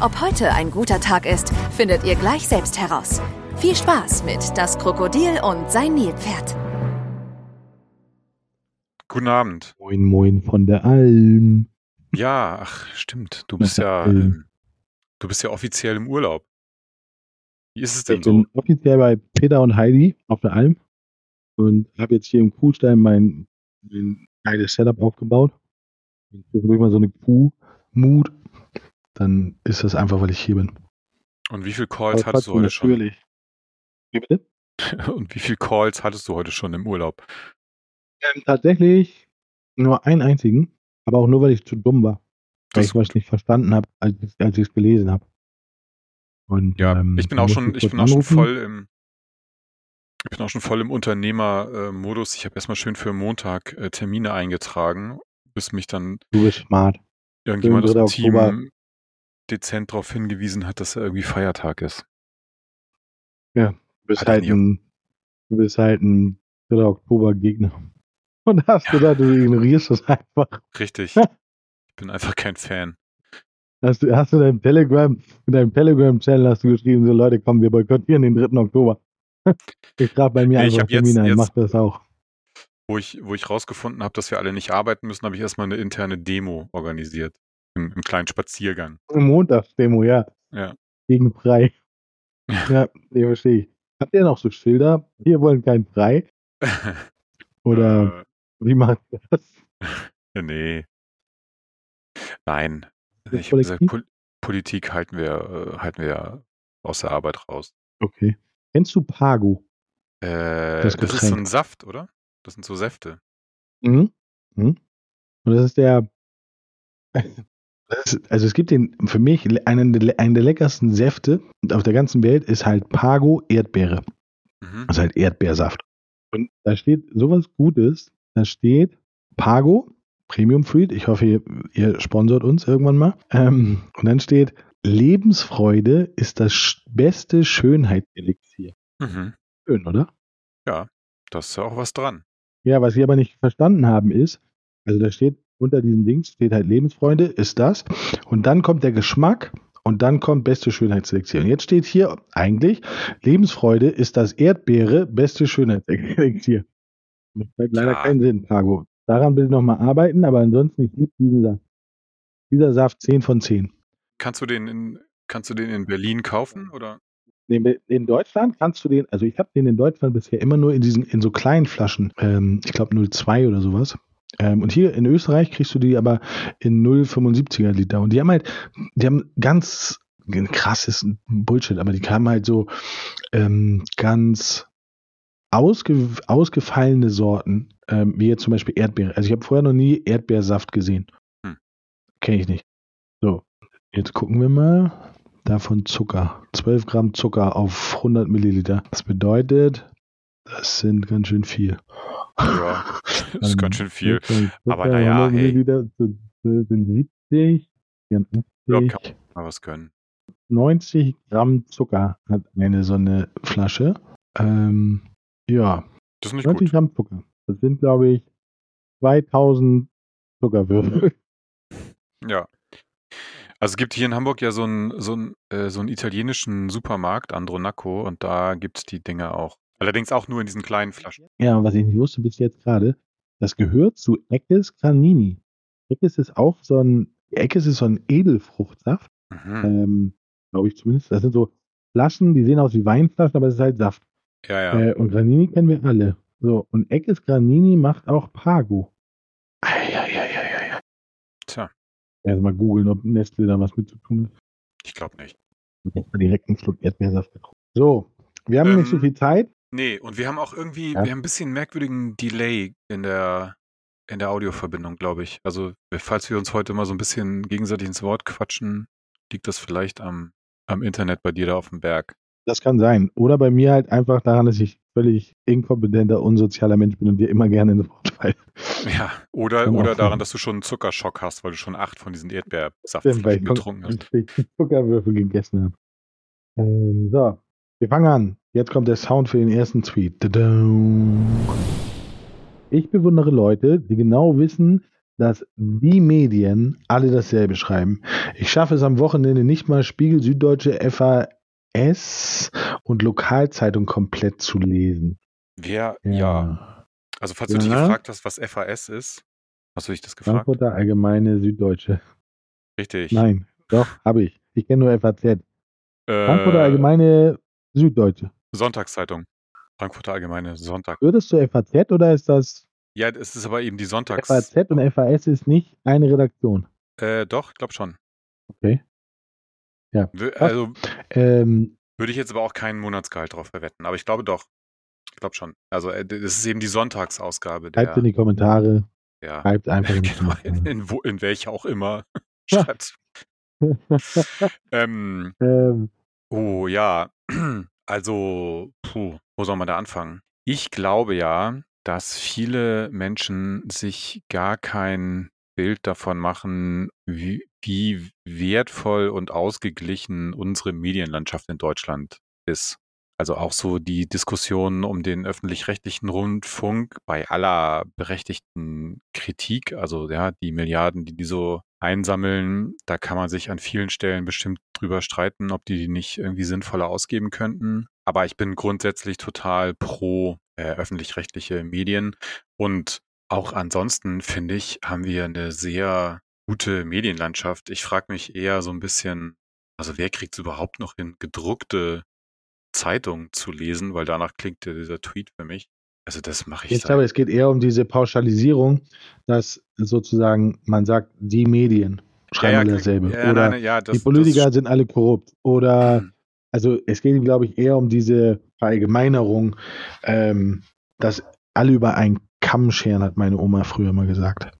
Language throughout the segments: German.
Ob heute ein guter Tag ist, findet ihr gleich selbst heraus. Viel Spaß mit Das Krokodil und sein Nilpferd. Guten Abend. Moin, moin von der Alm. Ja, ach, stimmt. Du bist ja, Ähm. du bist ja offiziell im Urlaub. Wie ist es denn Ich so? bin offiziell bei Peter und Heidi auf der Alm und habe jetzt hier im Kuhstein mein, mein geiles Setup aufgebaut. Und zwischendurch mal so eine Kuh-Mut. Dann ist das einfach, weil ich hier bin. Und wie viel Calls Aber hattest du heute schon? Natürlich. Wie bitte? Und wie viel Calls hattest du heute schon im Urlaub? Ähm, tatsächlich nur einen einzigen, aber auch nur, weil ich zu dumm war. Weil Das ich was nicht verstanden habe, als, ich- als ich es gelesen habe. Und, Ja, ähm, ich bin auch schon, ich bin auch schon voll im, ich bin auch schon voll im Unternehmer-Modus. Ich habe erstmal schön für Montag äh, Termine eingetragen, bis mich dann Du bist smart. irgendjemand aus dem 3. Oktober. Dezent darauf hingewiesen hat, dass er irgendwie Feiertag ist. Du bist halt ein, du bist halt ein 3. Oktober Gegner. Und hast Ja. gedacht, du ignorierst das einfach. Richtig. Ich bin einfach kein Fan. Hast du, hast du in deinem Telegram, in deinem Telegram-Channel hast du geschrieben, so Leute, komm, wir boykottieren den 3. Oktober. Ich trage bei mir Nee, einfach Termine ein, mach das auch. Wo ich, wo ich rausgefunden habe, dass wir alle nicht arbeiten müssen, habe ich erstmal eine interne Demo organisiert. Im, im kleinen Spaziergang. Montagsdemo, ja. Ja. Gegen frei. Ja, nee, verstehe ich. Habt ihr noch so Schilder? Wir wollen kein frei. Oder wie macht ihr das? Äh, nee. Nein. Ich gesagt? Pol Politik halten wir, äh, halten wir aus der Arbeit raus. Okay. Kennst du Pago? Äh, Das das, ist so ein Saft, oder? Das sind so Säfte. Mhm. Mhm. Und das ist der. Also es gibt den, für mich, einen, der- einen der leckersten Säfte auf der ganzen Welt ist halt Pago Erdbeere. Mhm. Also halt Erdbeersaft. Und da steht sowas Gutes. Da steht Pago, Premium Fruit. Ich hoffe, ihr, ihr sponsort uns irgendwann mal. Ähm, und dann steht Lebensfreude ist das beste Schönheitselixier. Mhm. Schön, oder? Da ist ja auch was dran. Ja, was wir aber nicht verstanden haben ist, also da steht unter diesem Ding steht halt Lebensfreunde, ist das. Und dann kommt der Geschmack und dann kommt beste Schönheitselixier. Und jetzt steht hier eigentlich, Lebensfreude ist das Erdbeere, beste Schönheitselixier. Macht halt leider Ja. keinen Sinn, Pago. Daran will ich nochmal arbeiten, aber ansonsten, ich liebe diesen Saft. Dieser Saft 10 von 10. Kannst du den in, kannst du den in Berlin kaufen? Oder? In Deutschland kannst du den, also ich habe den in Deutschland bisher immer nur in diesen, in so kleinen Flaschen, ähm, ich glaube 0,2 oder sowas. Ähm, und hier in Österreich kriegst du die aber in 0,75er Liter. Und die haben halt, die haben ganz krasses Bullshit, aber die haben halt so ähm, ganz ausge, ausgefallene Sorten, ähm, wie jetzt zum Beispiel Erdbeere. Also ich habe vorher noch nie Erdbeersaft gesehen. Hm. Kenne ich nicht. So, jetzt gucken wir mal. Davon Zucker. 12 Gramm Zucker auf 100 Milliliter. Das bedeutet, das sind ganz schön viel. Ja, das ist ganz schön viel. Zucker, Aber naja, 100 hey. Milliliter sind sind 70, 84, Ja, kann Mal was gönnen. 90 Gramm Zucker hat eine so eine Flasche. Ähm, ja, Das ist nicht 90 gut. Gramm Zucker. Das sind, glaube ich, 2000 Zuckerwürfel. Ja. Also es gibt hier in Hamburg ja so einen so einen, äh, so einen italienischen Supermarkt, Andronaco, und da gibt es die Dinge auch. Allerdings auch nur in diesen kleinen Flaschen. Ja, was ich nicht wusste bis jetzt gerade, das gehört zu Eckes Granini. Eckes ist auch so ein, Eckes ist so ein Edelfruchtsaft, Mhm. ähm, glaube ich zumindest. Das sind so Flaschen, die sehen aus wie Weinflaschen, aber es ist halt Saft. Ja, ja. Äh, und Granini kennen wir alle. So, und Eckes Granini macht auch Pago. Eieieiei. Tja, Erstmal googeln, ob Nestle da was mit zu tun hat. ich glaube nicht. Ich direkt einen Schluck Erdbeersaft getrunken. So, wir haben nicht so Ähm, viel Zeit. Nee, und wir haben auch irgendwie, Ja. wir haben ein bisschen merkwürdigen Delay in der, in der Audioverbindung, glaube ich. Also, falls wir uns heute mal so ein bisschen gegenseitig ins Wort quatschen, liegt das vielleicht am, am Internet bei dir da auf dem Berg. Das kann sein. Oder bei mir halt einfach daran, dass ich völlig inkompetenter, unsozialer Mensch bin und dir immer gerne ins Wort falle. Ja, oder, oder daran, dass du schon einen Zuckerschock hast, weil du schon acht von diesen Erdbeersaftflaschen getrunken hast. Zuckerwürfel gegessen habe. Ähm, so, wir fangen an. Jetzt kommt der Sound für den ersten Tweet. Ich bewundere Leute, die genau wissen, dass die Medien alle dasselbe schreiben. Ich schaffe es am Wochenende nicht mal Spiegel, Süddeutsche, FAS und Lokalzeitung komplett zu lesen. Wer, ja. Also, falls du dich Ja. gefragt hast, was FAS ist, hast du dich das gefragt? Frankfurter Allgemeine Süddeutsche. Richtig. Nein, doch, habe ich. Ich kenne nur FAZ. Frankfurter Äh, Allgemeine Süddeutsche. Sonntagszeitung. Frankfurter Allgemeine Sonntag. Würdest du FAZ oder ist das Ja, es ist aber eben die Sonntags. FAZ und FAS ist nicht eine Redaktion? Äh, doch, ich glaube schon. Okay. Ja. Also Ähm, würde ich jetzt aber auch keinen Monatsgehalt drauf verwetten, aber ich glaube doch. Ich glaube schon. Also äh, das ist eben die Sonntagsausgabe der. schreibt in die Kommentare. ja. Schreibt einfach in die Genau, in, in, wo, in welcher auch immer. Schreibt. ähm, ähm, oh ja, also, puh, wo soll man da anfangen? Ich glaube ja, dass viele Menschen sich gar kein Bild davon machen, wie, wie wertvoll und ausgeglichen unsere Medienlandschaft in Deutschland ist. Also auch so die Diskussion um den öffentlich-rechtlichen Rundfunk bei aller berechtigten Kritik, also ja, die Milliarden, die die so einsammeln, da kann man sich an vielen Stellen bestimmt drüber streiten, ob die die nicht irgendwie sinnvoller ausgeben könnten. Aber ich bin grundsätzlich total pro äh, öffentlich-rechtliche Medien und auch ansonsten finde ich, haben wir eine sehr gute Medienlandschaft. Ich frage mich eher so ein bisschen, also wer kriegt es überhaupt noch hin, gedruckte Zeitung zu lesen, weil danach klingt ja dieser Tweet für mich. Also das mache ich ich seit- glaube, es geht eher um diese Pauschalisierung, dass sozusagen man sagt, die Medien schreiben ja, alle ja, dasselbe. Ja, Oder nein, ja, das, die Politiker das, sind alle korrupt. Oder also es geht, glaube ich, eher um diese Verallgemeinerung, ähm, dass alle über einen Kamm scheren, hat meine Oma früher mal gesagt.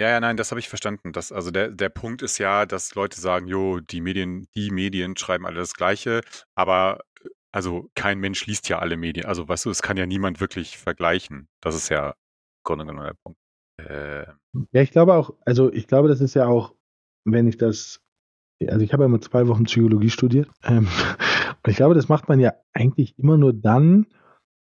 Ja, ja, nein, das habe ich verstanden. Das, also der, der Punkt ist ja, dass Leute sagen, jo, die Medien, die Medien schreiben alle das Gleiche, aber also kein Mensch liest ja alle Medien. Also weißt du, es kann ja niemand wirklich vergleichen. Das ist ja im Grunde genommen der Punkt. Äh, Ja, ich glaube auch, also ich glaube, das ist ja auch, wenn ich das, also ich habe ja mal zwei Wochen Psychologie studiert. Ähm, und ich glaube, das macht man ja eigentlich immer nur dann,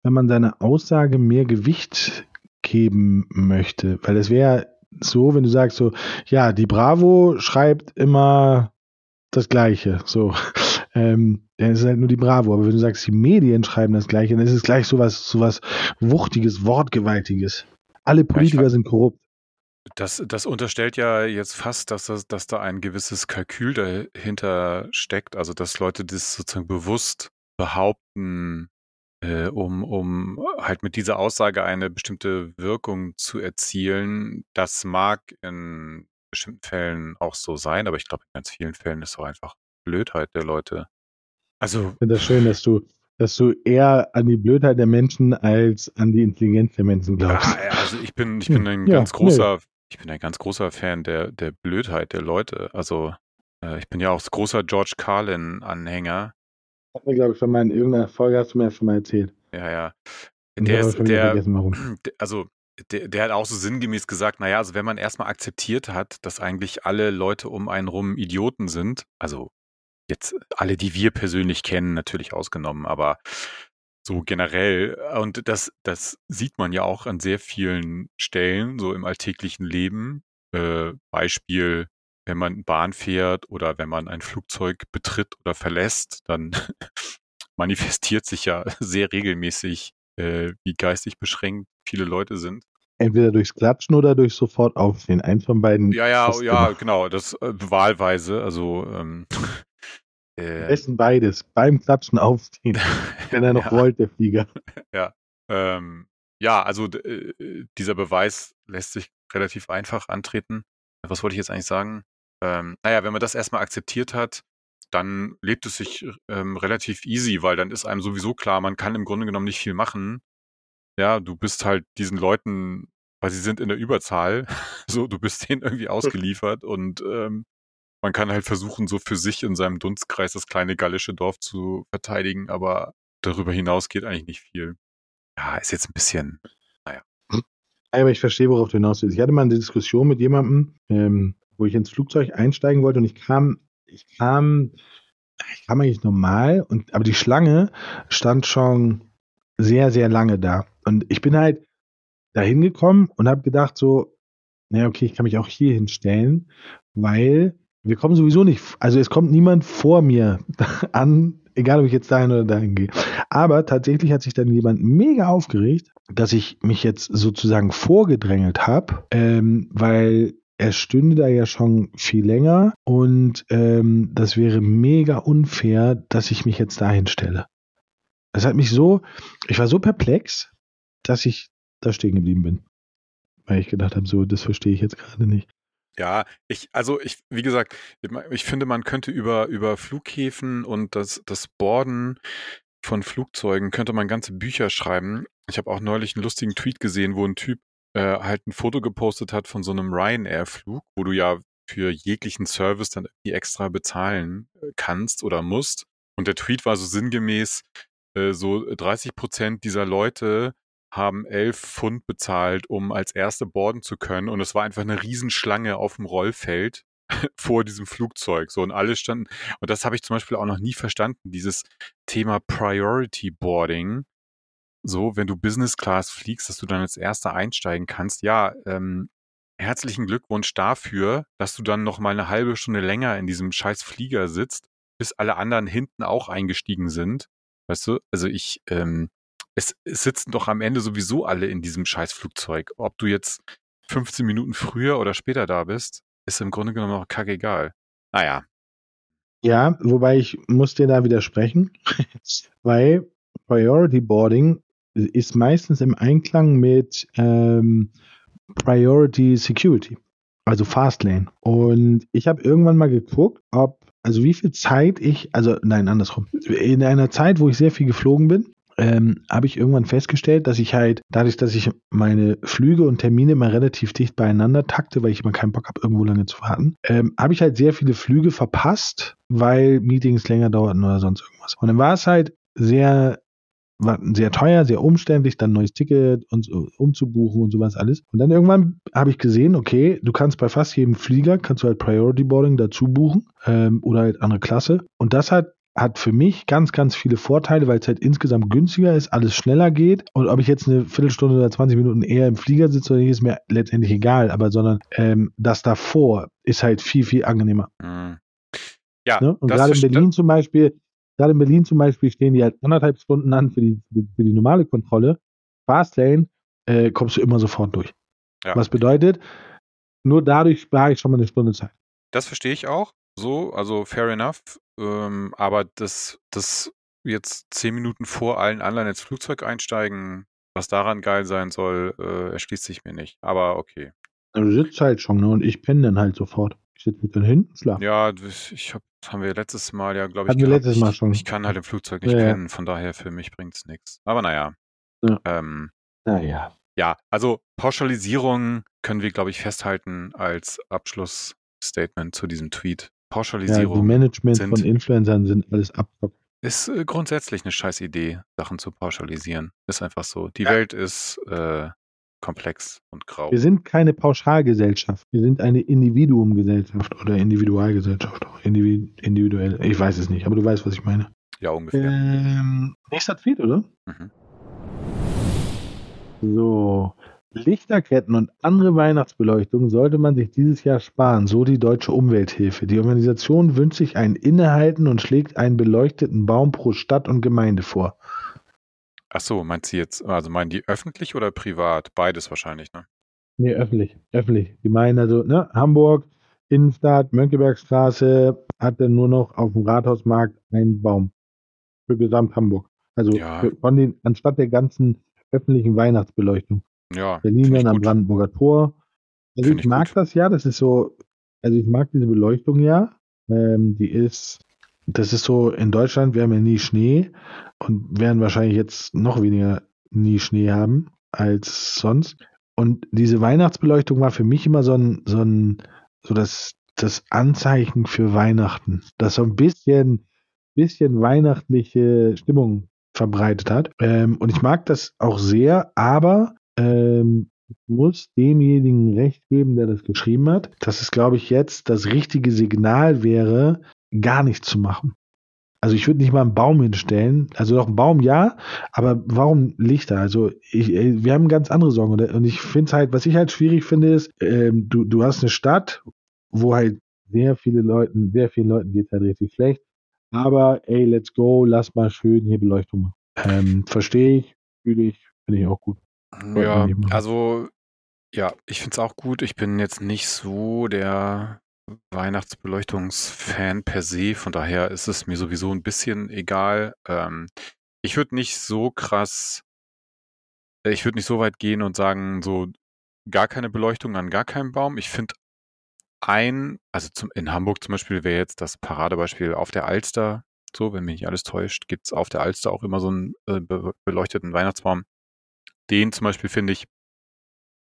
wenn man seiner Aussage mehr Gewicht geben möchte. Weil es wäre so, wenn du sagst so, ja, die Bravo schreibt immer das Gleiche. So. Ähm, dann ist es halt nur die Bravo. Aber wenn du sagst, die Medien schreiben das Gleiche, dann ist es gleich sowas, sowas Wuchtiges, Wortgewaltiges. Alle Politiker sind korrupt. Das, das unterstellt ja jetzt fast, dass, das, dass da ein gewisses Kalkül dahinter steckt, also dass Leute das sozusagen bewusst behaupten, äh, um, um halt mit dieser Aussage eine bestimmte Wirkung zu erzielen. Das mag in bestimmten Fällen auch so sein, aber ich glaube, in ganz vielen Fällen ist es auch einfach Blödheit der Leute. Also, Ich finde das schön, dass du, dass du eher an die Blödheit der Menschen als an die Intelligenz der Menschen glaubst. Ja, also ich bin, ich bin ein Ja, ganz großer, ich bin ein ganz großer Fan der, der Blödheit der Leute. Also äh, ich bin ja auch großer George Carlin-Anhänger. Hat mir, glaube ich, schon mal in irgendeiner Folge hast du mir ja schon mal erzählt. Ja, ja. Der ist, der- also der, der hat auch so sinngemäß gesagt, naja, also wenn man erstmal akzeptiert hat, dass eigentlich alle Leute um einen rum Idioten sind, also jetzt alle, die wir persönlich kennen, natürlich ausgenommen, aber so generell, und das, das sieht man ja auch an sehr vielen Stellen, so im alltäglichen Leben. Äh, Beispiel, wenn man Bahn fährt oder wenn man ein Flugzeug betritt oder verlässt, dann manifestiert sich ja sehr regelmäßig, äh, wie geistig beschränkt viele Leute sind. Entweder durchs Klatschen oder durch sofort aufstehen. Eins von beiden. Ja, ja, ja, genau, das äh, wahlweise, also ähm, äh, besten beides. Beim Klatschen aufstehen. Wenn er noch Ja. rollt, der Flieger. Ähm, ja, also äh, dieser Beweis lässt sich relativ einfach antreten. Was wollte ich jetzt eigentlich sagen? Ähm, naja, wenn man das erstmal akzeptiert hat, dann lebt es sich ähm, relativ easy, weil dann ist einem sowieso klar, man kann im Grunde genommen nicht viel machen. Ja, du bist halt diesen Leuten, weil sie sind in der Überzahl, so, du bist denen irgendwie ausgeliefert und ähm, man kann halt versuchen, so für sich in seinem Dunstkreis das kleine gallische Dorf zu verteidigen, aber darüber hinaus geht eigentlich nicht viel. Ja, ist jetzt ein bisschen, naja. Aber ich verstehe, worauf du hinaus willst. Ich hatte mal eine Diskussion mit jemandem, ähm, wo ich ins Flugzeug einsteigen wollte und ich kam, ich kam, ich kam eigentlich normal und aber die Schlange stand schon sehr, sehr lange da. Und ich bin halt da hingekommen und habe gedacht so, naja, okay, ich kann mich auch hier hinstellen, weil wir kommen sowieso nicht, also es kommt niemand vor mir an, egal ob ich jetzt dahin oder dahin gehe. Aber tatsächlich hat sich dann jemand mega aufgeregt, dass ich mich jetzt sozusagen vorgedrängelt habe, ähm, weil er stünde da ja schon viel länger und ähm, das wäre mega unfair, dass ich mich jetzt dahin stelle. Es hat mich so, ich war so perplex, dass ich da stehen geblieben bin. Weil ich gedacht habe, so, das verstehe ich jetzt gerade nicht. Ja, ich, also ich, wie gesagt, ich finde, man könnte über, über Flughäfen und das, das Borden von Flugzeugen könnte man ganze Bücher schreiben. Ich habe auch neulich einen lustigen Tweet gesehen, wo ein Typ äh, halt ein Foto gepostet hat von so einem Ryanair-Flug, wo du ja für jeglichen Service dann irgendwie extra bezahlen äh, kannst oder musst. Und der Tweet war so sinngemäß, äh, so 30 Prozent dieser Leute haben elf Pfund bezahlt, um als Erste borden zu können. Und es war einfach eine Riesenschlange auf dem Rollfeld vor diesem Flugzeug. So, und alle standen, und das habe ich zum Beispiel auch noch nie verstanden, dieses Thema Priority Boarding. So, wenn du Business Class fliegst, dass du dann als Erster einsteigen kannst. Ja, ähm, herzlichen Glückwunsch dafür, dass du dann noch mal eine halbe Stunde länger in diesem scheiß Flieger sitzt, bis alle anderen hinten auch eingestiegen sind. Weißt du, also ich, ähm, es, es sitzen doch am Ende sowieso alle in diesem Scheißflugzeug. Ob du jetzt 15 Minuten früher oder später da bist, ist im Grunde genommen auch kackegal. Naja. Ja, wobei ich muss dir da widersprechen, weil Priority Boarding ist meistens im Einklang mit ähm, Priority Security, also Fastlane. Und ich habe irgendwann mal geguckt, ob, also wie viel Zeit ich, also nein, andersrum, in einer Zeit, wo ich sehr viel geflogen bin, ähm, habe ich irgendwann festgestellt, dass ich halt, dadurch, dass ich meine Flüge und Termine immer relativ dicht beieinander takte, weil ich immer keinen Bock habe, irgendwo lange zu warten, ähm, habe ich halt sehr viele Flüge verpasst, weil Meetings länger dauerten oder sonst irgendwas. Und dann war es halt sehr war sehr teuer, sehr umständlich, dann ein neues Ticket und umzubuchen und sowas alles. Und dann irgendwann habe ich gesehen, okay, du kannst bei fast jedem Flieger, kannst du halt Priority Boarding dazu buchen ähm, oder halt andere Klasse. Und das hat hat für mich ganz, ganz viele Vorteile, weil es halt insgesamt günstiger ist, alles schneller geht. Und ob ich jetzt eine Viertelstunde oder 20 Minuten eher im Flieger sitze oder nicht, ist mir letztendlich egal. Aber sondern ähm, das davor ist halt viel, viel angenehmer. Mhm. Ja. Ne? Und gerade in Berlin zum Beispiel, gerade in Berlin zum Beispiel stehen die halt anderthalb Stunden an für die, für die normale Kontrolle. Fastlane äh, kommst du immer sofort durch. Ja. Was bedeutet, nur dadurch spare ich schon mal eine Stunde Zeit. Das verstehe ich auch. So, also fair enough. Ähm, aber das, das jetzt zehn Minuten vor allen anderen ins Flugzeug einsteigen, was daran geil sein soll, äh, erschließt sich mir nicht. Aber okay. Also du sitzt halt schon, ne? Und ich penne dann halt sofort. Ich sitze mit dann hinten, schlafen. Ja, ich hab, haben wir letztes Mal ja, glaube ich, wir letztes Mal schon. Ich, ich kann halt im Flugzeug nicht ja, pennen, von daher für mich bringt es nichts. Aber naja. Ja. Ähm, naja. Ja, also Pauschalisierung können wir, glaube ich, festhalten als Abschlussstatement zu diesem Tweet. Pauschalisierung. Ja, die Management sind, von Influencern sind alles Abzock. Ist äh, grundsätzlich eine scheiß Idee, Sachen zu pauschalisieren. Ist einfach so. Die ja. Welt ist äh, komplex und grau. Wir sind keine Pauschalgesellschaft. Wir sind eine Individuumgesellschaft oder Individualgesellschaft. individuell. Ich weiß es nicht, aber du weißt, was ich meine. Ja, ungefähr. Ähm, nächster Tweet, oder? Mhm. So. Lichterketten und andere Weihnachtsbeleuchtung sollte man sich dieses Jahr sparen, so die Deutsche Umwelthilfe. Die Organisation wünscht sich ein Innehalten und schlägt einen beleuchteten Baum pro Stadt und Gemeinde vor. Ach so, meint sie jetzt, also meinen die öffentlich oder privat? Beides wahrscheinlich, ne? Nee, öffentlich, öffentlich. Die meinen also, ne, Hamburg, Innenstadt, Mönckebergstraße hat dann nur noch auf dem Rathausmarkt einen Baum. Für Gesamt Hamburg. Also ja. von den, anstatt der ganzen öffentlichen Weihnachtsbeleuchtung. Ja. Berlin dann am Brandenburger Tor. Also ich, ich mag gut. das ja, das ist so, also ich mag diese Beleuchtung ja. Ähm, die ist, das ist so, in Deutschland, wir haben ja nie Schnee und werden wahrscheinlich jetzt noch weniger nie Schnee haben als sonst. Und diese Weihnachtsbeleuchtung war für mich immer so ein, so ein, so das, das Anzeichen für Weihnachten, das so ein bisschen, bisschen weihnachtliche Stimmung verbreitet hat. Ähm, und ich mag das auch sehr, aber ähm, muss demjenigen recht geben, der das geschrieben hat, dass es, glaube ich, jetzt das richtige Signal wäre, gar nichts zu machen. Also ich würde nicht mal einen Baum hinstellen. Also doch einen Baum ja, aber warum Lichter? Also ich, wir haben ganz andere Sorgen. Und ich finde es halt, was ich halt schwierig finde, ist, ähm, du, du hast eine Stadt, wo halt sehr viele Leuten, sehr vielen Leuten geht es halt richtig schlecht. Aber ey, let's go, lass mal schön hier Beleuchtung machen. Ähm, Verstehe ich, fühle ich, finde ich auch gut. Ja, also ja, ich finde es auch gut. Ich bin jetzt nicht so der Weihnachtsbeleuchtungsfan per se, von daher ist es mir sowieso ein bisschen egal. Ähm, ich würde nicht so krass, ich würde nicht so weit gehen und sagen, so gar keine Beleuchtung an gar keinem Baum. Ich finde ein, also zum, in Hamburg zum Beispiel wäre jetzt das Paradebeispiel auf der Alster, so, wenn mich nicht alles täuscht, gibt es auf der Alster auch immer so einen äh, be beleuchteten Weihnachtsbaum. Den zum Beispiel finde ich,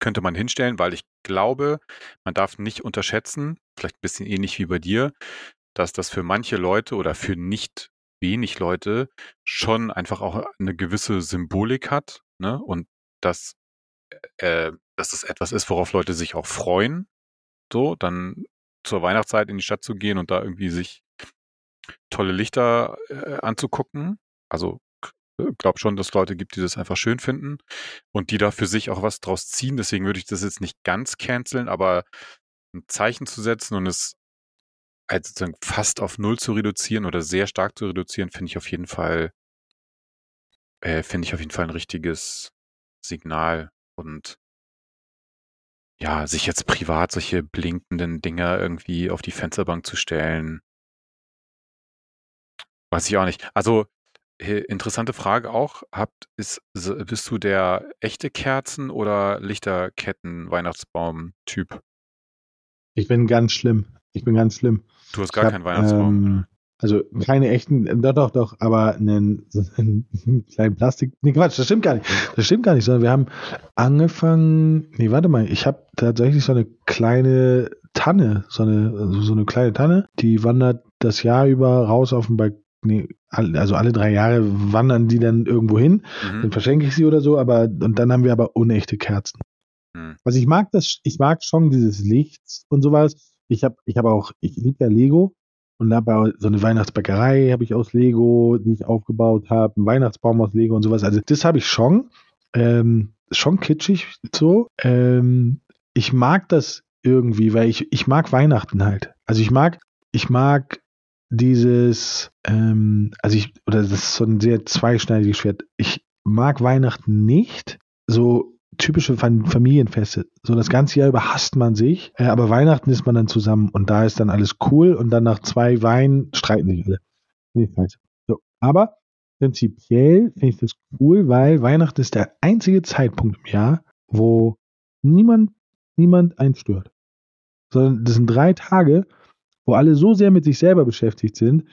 könnte man hinstellen, weil ich glaube, man darf nicht unterschätzen, vielleicht ein bisschen ähnlich wie bei dir, dass das für manche Leute oder für nicht wenig Leute schon einfach auch eine gewisse Symbolik hat, ne? Und dass, äh, dass das etwas ist, worauf Leute sich auch freuen, so, dann zur Weihnachtszeit in die Stadt zu gehen und da irgendwie sich tolle Lichter äh, anzugucken. Also glaube schon, dass Leute gibt, die das einfach schön finden und die da für sich auch was draus ziehen. Deswegen würde ich das jetzt nicht ganz canceln, aber ein Zeichen zu setzen und es halt sozusagen fast auf Null zu reduzieren oder sehr stark zu reduzieren, finde ich auf jeden Fall, äh, finde ich auf jeden Fall ein richtiges Signal und ja, sich jetzt privat solche blinkenden Dinger irgendwie auf die Fensterbank zu stellen, weiß ich auch nicht. Also Interessante Frage auch. Habt, ist, bist du der echte Kerzen- oder Lichterketten-Weihnachtsbaum-Typ? Ich bin ganz schlimm. Ich bin ganz schlimm. Du hast gar keinen Weihnachtsbaum. Ähm, also keine echten, doch, doch, doch, aber einen, einen kleinen Plastik. Nee, Quatsch, das stimmt gar nicht. Das stimmt gar nicht, sondern wir haben angefangen. Nee, warte mal, ich habe tatsächlich so eine kleine Tanne, so eine, so eine kleine Tanne, die wandert das Jahr über raus auf den Balkon nee, also alle drei Jahre wandern die dann irgendwo hin, mhm. dann verschenke ich sie oder so, aber und dann haben wir aber unechte Kerzen. Mhm. Also ich mag das, ich mag schon dieses Licht und sowas. Ich habe ich habe auch, ich liebe ja Lego und habe so eine Weihnachtsbäckerei habe ich aus Lego, die ich aufgebaut habe, einen Weihnachtsbaum aus Lego und sowas. Also das habe ich schon, ähm, schon kitschig so. Ähm, ich mag das irgendwie, weil ich ich mag Weihnachten halt. Also ich mag ich mag dieses, ähm, also ich, oder das ist so ein sehr zweischneidiges Schwert. Ich mag Weihnachten nicht, so typische Familienfeste. So das ganze Jahr über hasst man sich, äh, aber Weihnachten ist man dann zusammen und da ist dann alles cool und dann nach zwei Weinen streiten sich alle. Nee, so. Aber prinzipiell finde ich das cool, weil Weihnachten ist der einzige Zeitpunkt im Jahr, wo niemand, niemand einstört. Sondern das sind drei Tage, wo alle so sehr mit sich selber beschäftigt sind,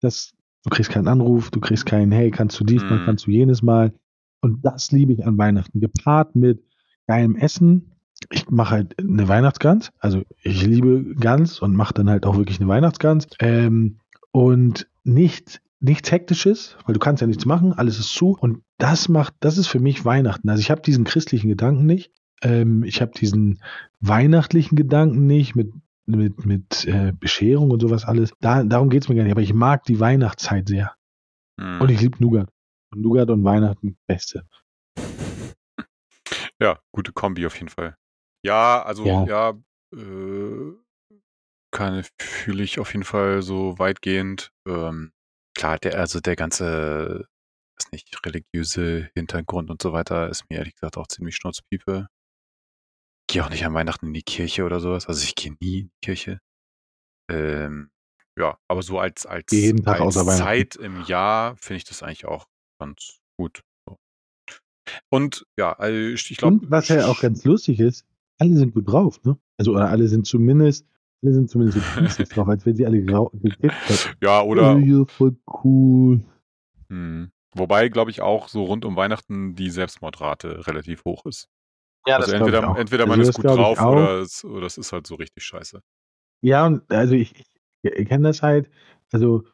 dass du kriegst keinen Anruf, du kriegst keinen, hey, kannst du dies mal, mhm. kannst du jenes mal. Und das liebe ich an Weihnachten. Gepaart mit geilem Essen. Ich mache halt eine Weihnachtsgans. Also ich liebe Gans und mache dann halt auch wirklich eine Weihnachtsgans. Ähm, und nicht, nichts Hektisches, weil du kannst ja nichts machen, alles ist zu. Und das macht, das ist für mich Weihnachten. Also ich habe diesen christlichen Gedanken nicht. Ähm, ich habe diesen weihnachtlichen Gedanken nicht mit mit, mit äh, Bescherung und sowas alles. Da, darum geht es mir gar nicht. Aber ich mag die Weihnachtszeit sehr. Mhm. Und ich liebe Nougat. Und Nougat und Weihnachten, beste. Ja, gute Kombi auf jeden Fall. Ja, also ja, ja äh, kann fühle ich auf jeden Fall so weitgehend. Ähm, klar, der, also der ganze, weiß nicht, religiöse Hintergrund und so weiter ist mir ehrlich gesagt auch ziemlich schnurzpiepe gehe auch nicht an Weihnachten in die Kirche oder sowas. Also ich gehe nie in die Kirche. Ähm, ja, aber so als, als, Jeden Tag als Zeit im Jahr finde ich das eigentlich auch ganz gut. So. Und ja, also ich glaube. Und was ja auch ganz lustig ist, alle sind gut drauf, ne? Also oder alle sind zumindest, alle sind zumindest so drauf, als wenn sie alle gekippt hätten. Ja, oder. Oh, voll cool. Hm. Wobei, glaube ich, auch so rund um Weihnachten die Selbstmordrate relativ hoch ist. Ja, also entweder, entweder man also ist gut drauf oder es, oder es ist halt so richtig scheiße. Ja, und also ich, ich, kenne das halt, also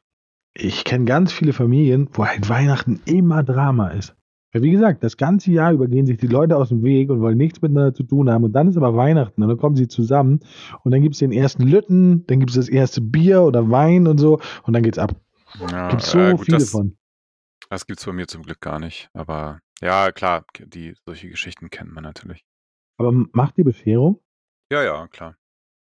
ich kenne ganz viele Familien, wo halt Weihnachten immer Drama ist. Weil wie gesagt, das ganze Jahr über gehen sich die Leute aus dem Weg und wollen nichts miteinander zu tun haben. Und dann ist aber Weihnachten und dann kommen sie zusammen und dann gibt es den ersten Lütten, dann gibt es das erste Bier oder Wein und so und dann geht's ab. Ja, Gibt so äh, gut, viele das, von. das gibt's bei mir zum Glück gar nicht. Aber ja, klar, die solche Geschichten kennt man natürlich. Aber macht die Bescherung? Ja, ja, klar.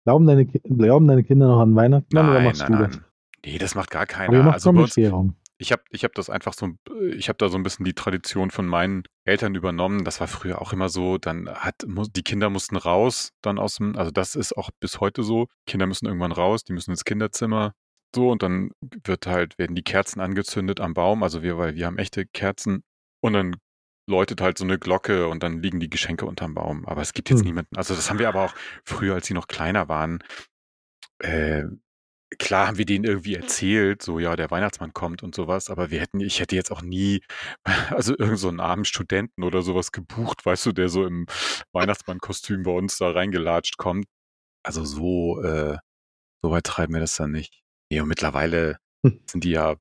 Glauben deine, glauben deine Kinder noch an Weihnachten oder Nein, machst nein, du nein. das? Nee, das macht gar Aber ihr keiner. macht Also uns, Bescherung. ich habe ich hab das einfach so, ich habe da so ein bisschen die Tradition von meinen Eltern übernommen. Das war früher auch immer so. Dann hat die Kinder mussten raus, dann aus dem, also das ist auch bis heute so. Kinder müssen irgendwann raus, die müssen ins Kinderzimmer. So, und dann wird halt, werden die Kerzen angezündet am Baum. Also wir, weil wir haben echte Kerzen. Und dann läutet halt so eine Glocke und dann liegen die Geschenke unterm Baum. Aber es gibt jetzt Hm. niemanden. Also das haben wir aber auch früher, als sie noch kleiner waren. Äh, klar haben wir denen irgendwie erzählt, so ja, der Weihnachtsmann kommt und sowas, aber wir hätten, ich hätte jetzt auch nie, also irgend so einen armen Studenten oder sowas gebucht, weißt du, der so im Weihnachtsmannkostüm bei uns da reingelatscht kommt. Also so, äh, so weit treiben wir das dann nicht. Nee, und mittlerweile Hm. sind die ja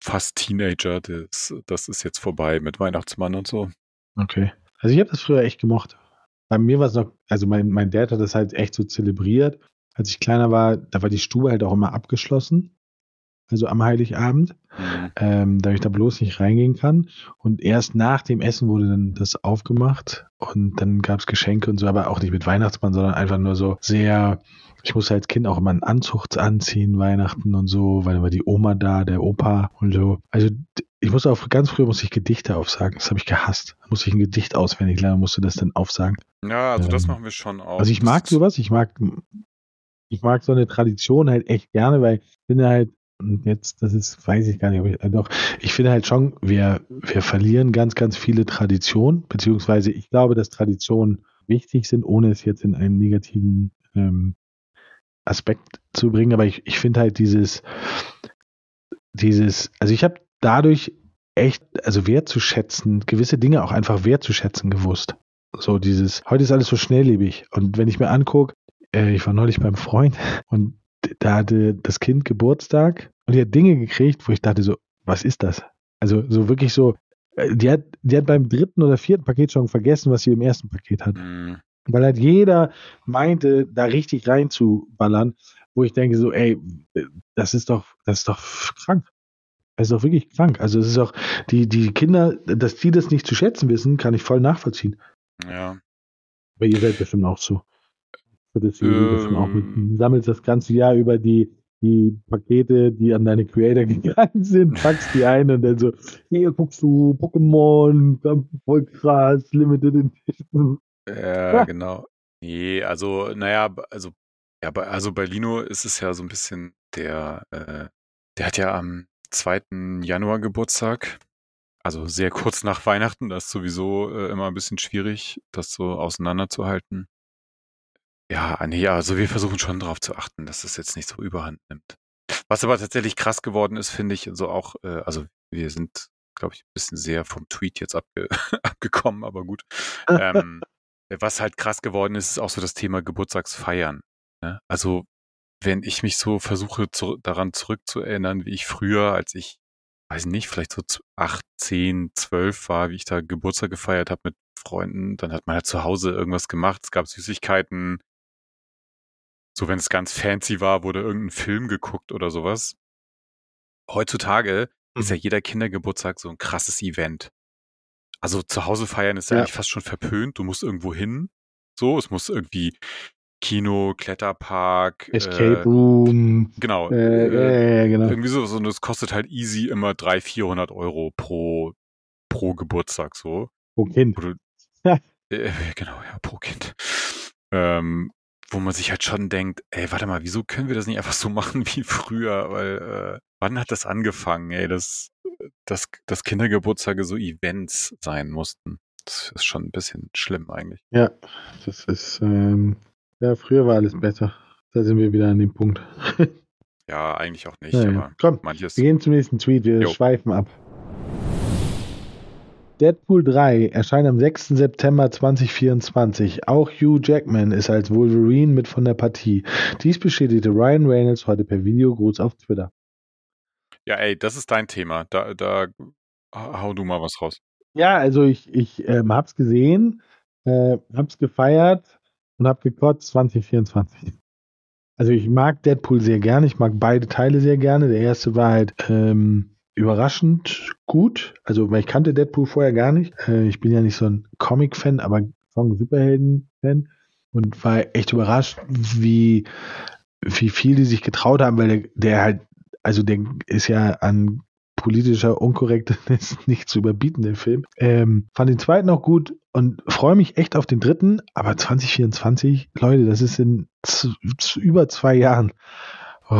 fast Teenager, das, das ist jetzt vorbei mit Weihnachtsmann und so. Okay. Also ich habe das früher echt gemocht. Bei mir war es noch, also mein, mein Dad hat das halt echt so zelebriert. Als ich kleiner war, da war die Stube halt auch immer abgeschlossen. Also am Heiligabend, Mhm. ähm, da ich da bloß nicht reingehen kann. Und erst nach dem Essen wurde dann das aufgemacht und dann gab es Geschenke und so, aber auch nicht mit Weihnachtsmann, sondern einfach nur so sehr, ich musste als Kind auch immer einen Anzug anziehen, Weihnachten und so, weil war die Oma da, der Opa und so. Also ich musste auch ganz früher musste ich Gedichte aufsagen. Das habe ich gehasst. Da musste ich ein Gedicht auswendig lernen, musste das dann aufsagen. Ja, also das Ähm, machen wir schon auch. Also ich mag Das- sowas, ich mag, ich mag so eine Tradition halt echt gerne, weil ich finde halt, und jetzt, das ist, weiß ich gar nicht, ob ich, äh, doch, ich finde halt schon, wir, wir verlieren ganz, ganz viele Traditionen, beziehungsweise ich glaube, dass Traditionen wichtig sind, ohne es jetzt in einen negativen ähm, Aspekt zu bringen, aber ich, ich finde halt dieses, dieses, also ich habe dadurch echt, also wertzuschätzen, gewisse Dinge auch einfach wertzuschätzen gewusst. So dieses, heute ist alles so schnelllebig. Und wenn ich mir angucke, äh, ich war neulich beim Freund und da hatte das Kind Geburtstag und die hat Dinge gekriegt, wo ich dachte so, was ist das? Also so wirklich so, äh, die hat, die hat beim dritten oder vierten Paket schon vergessen, was sie im ersten Paket hat. Mhm. Weil halt jeder meinte, da richtig reinzuballern, wo ich denke so, ey, das ist doch, das ist doch krank. Das ist doch wirklich krank. Also es ist auch, die, die Kinder, dass die das nicht zu schätzen wissen, kann ich voll nachvollziehen. Ja. Aber ihr seid bestimmt auch so. Das Ähm. auch mit, sammelst das ganze Jahr über die, die Pakete, die an deine Creator gegangen sind, packst die ein und dann so, hier guckst du Pokémon, voll krass, Limited Edition. Ja, genau. Nee, also, naja, also, ja, bei, also bei Lino ist es ja so ein bisschen der, äh, der hat ja am 2. Januar Geburtstag. Also sehr kurz nach Weihnachten. Das ist sowieso äh, immer ein bisschen schwierig, das so auseinanderzuhalten. Ja, nee, also wir versuchen schon darauf zu achten, dass es jetzt nicht so überhand nimmt. Was aber tatsächlich krass geworden ist, finde ich, so auch, äh, also wir sind, glaube ich, ein bisschen sehr vom Tweet jetzt abge abgekommen, aber gut. Ähm, was halt krass geworden ist, ist auch so das Thema Geburtstagsfeiern. Ne? Also wenn ich mich so versuche zu, daran zurückzuerinnern, wie ich früher, als ich, weiß nicht, vielleicht so acht, zehn, zwölf war, wie ich da Geburtstag gefeiert habe mit Freunden, dann hat man halt zu Hause irgendwas gemacht. Es gab Süßigkeiten. So, wenn es ganz fancy war, wurde irgendein Film geguckt oder sowas. Heutzutage ist ja jeder Kindergeburtstag so ein krasses Event. Also zu Hause feiern ist ja, Ja. eigentlich fast schon verpönt. Du musst irgendwo hin. So, es muss irgendwie Kino, Kletterpark, Escape äh, Room. genau. Äh, äh, äh, genau. irgendwie so, so, und es kostet halt easy immer 300, 400 Euro pro, pro Geburtstag so. Pro Kind. Du, Ja. äh, genau, ja, pro Kind. Ähm, wo man sich halt schon denkt, ey, warte mal, wieso können wir das nicht einfach so machen wie früher? Weil, äh, wann hat das angefangen, ey, dass, dass, dass Kindergeburtstage so Events sein mussten? Das ist schon ein bisschen schlimm eigentlich. Ja, das ist, ähm, ja, früher war alles besser. Da sind wir wieder an dem Punkt. Ja, eigentlich auch nicht, Ja, ja. Komm, manches. wir gehen zum nächsten Tweet. Wir Jo. schweifen ab. Deadpool 3 erscheint am 6. September 2024. Auch Hugh Jackman ist als Wolverine mit von der Partie. Dies bestätigte Ryan Reynolds heute per Videogruß auf Twitter. Ja, ey, das ist dein Thema. Da, da hau du mal was raus. Ja, also ich, ich ähm, hab's gesehen, äh, hab's gefeiert und hab gekotzt 2024. Also ich mag Deadpool sehr gerne, ich mag beide Teile sehr gerne. Der erste war halt ähm, überraschend gut. Also, ich kannte Deadpool vorher gar nicht. Äh, ich bin ja nicht so ein Comic-Fan, aber schon Superhelden-Fan und war echt überrascht, wie, wie viel die sich getraut haben, weil der, der halt, also der ist ja an politischer Unkorrektness nicht zu überbieten, der Film. Ähm, fand den zweiten auch gut und freue mich echt auf den dritten, aber 2024, Leute, das ist in über zwei Jahren. Oh,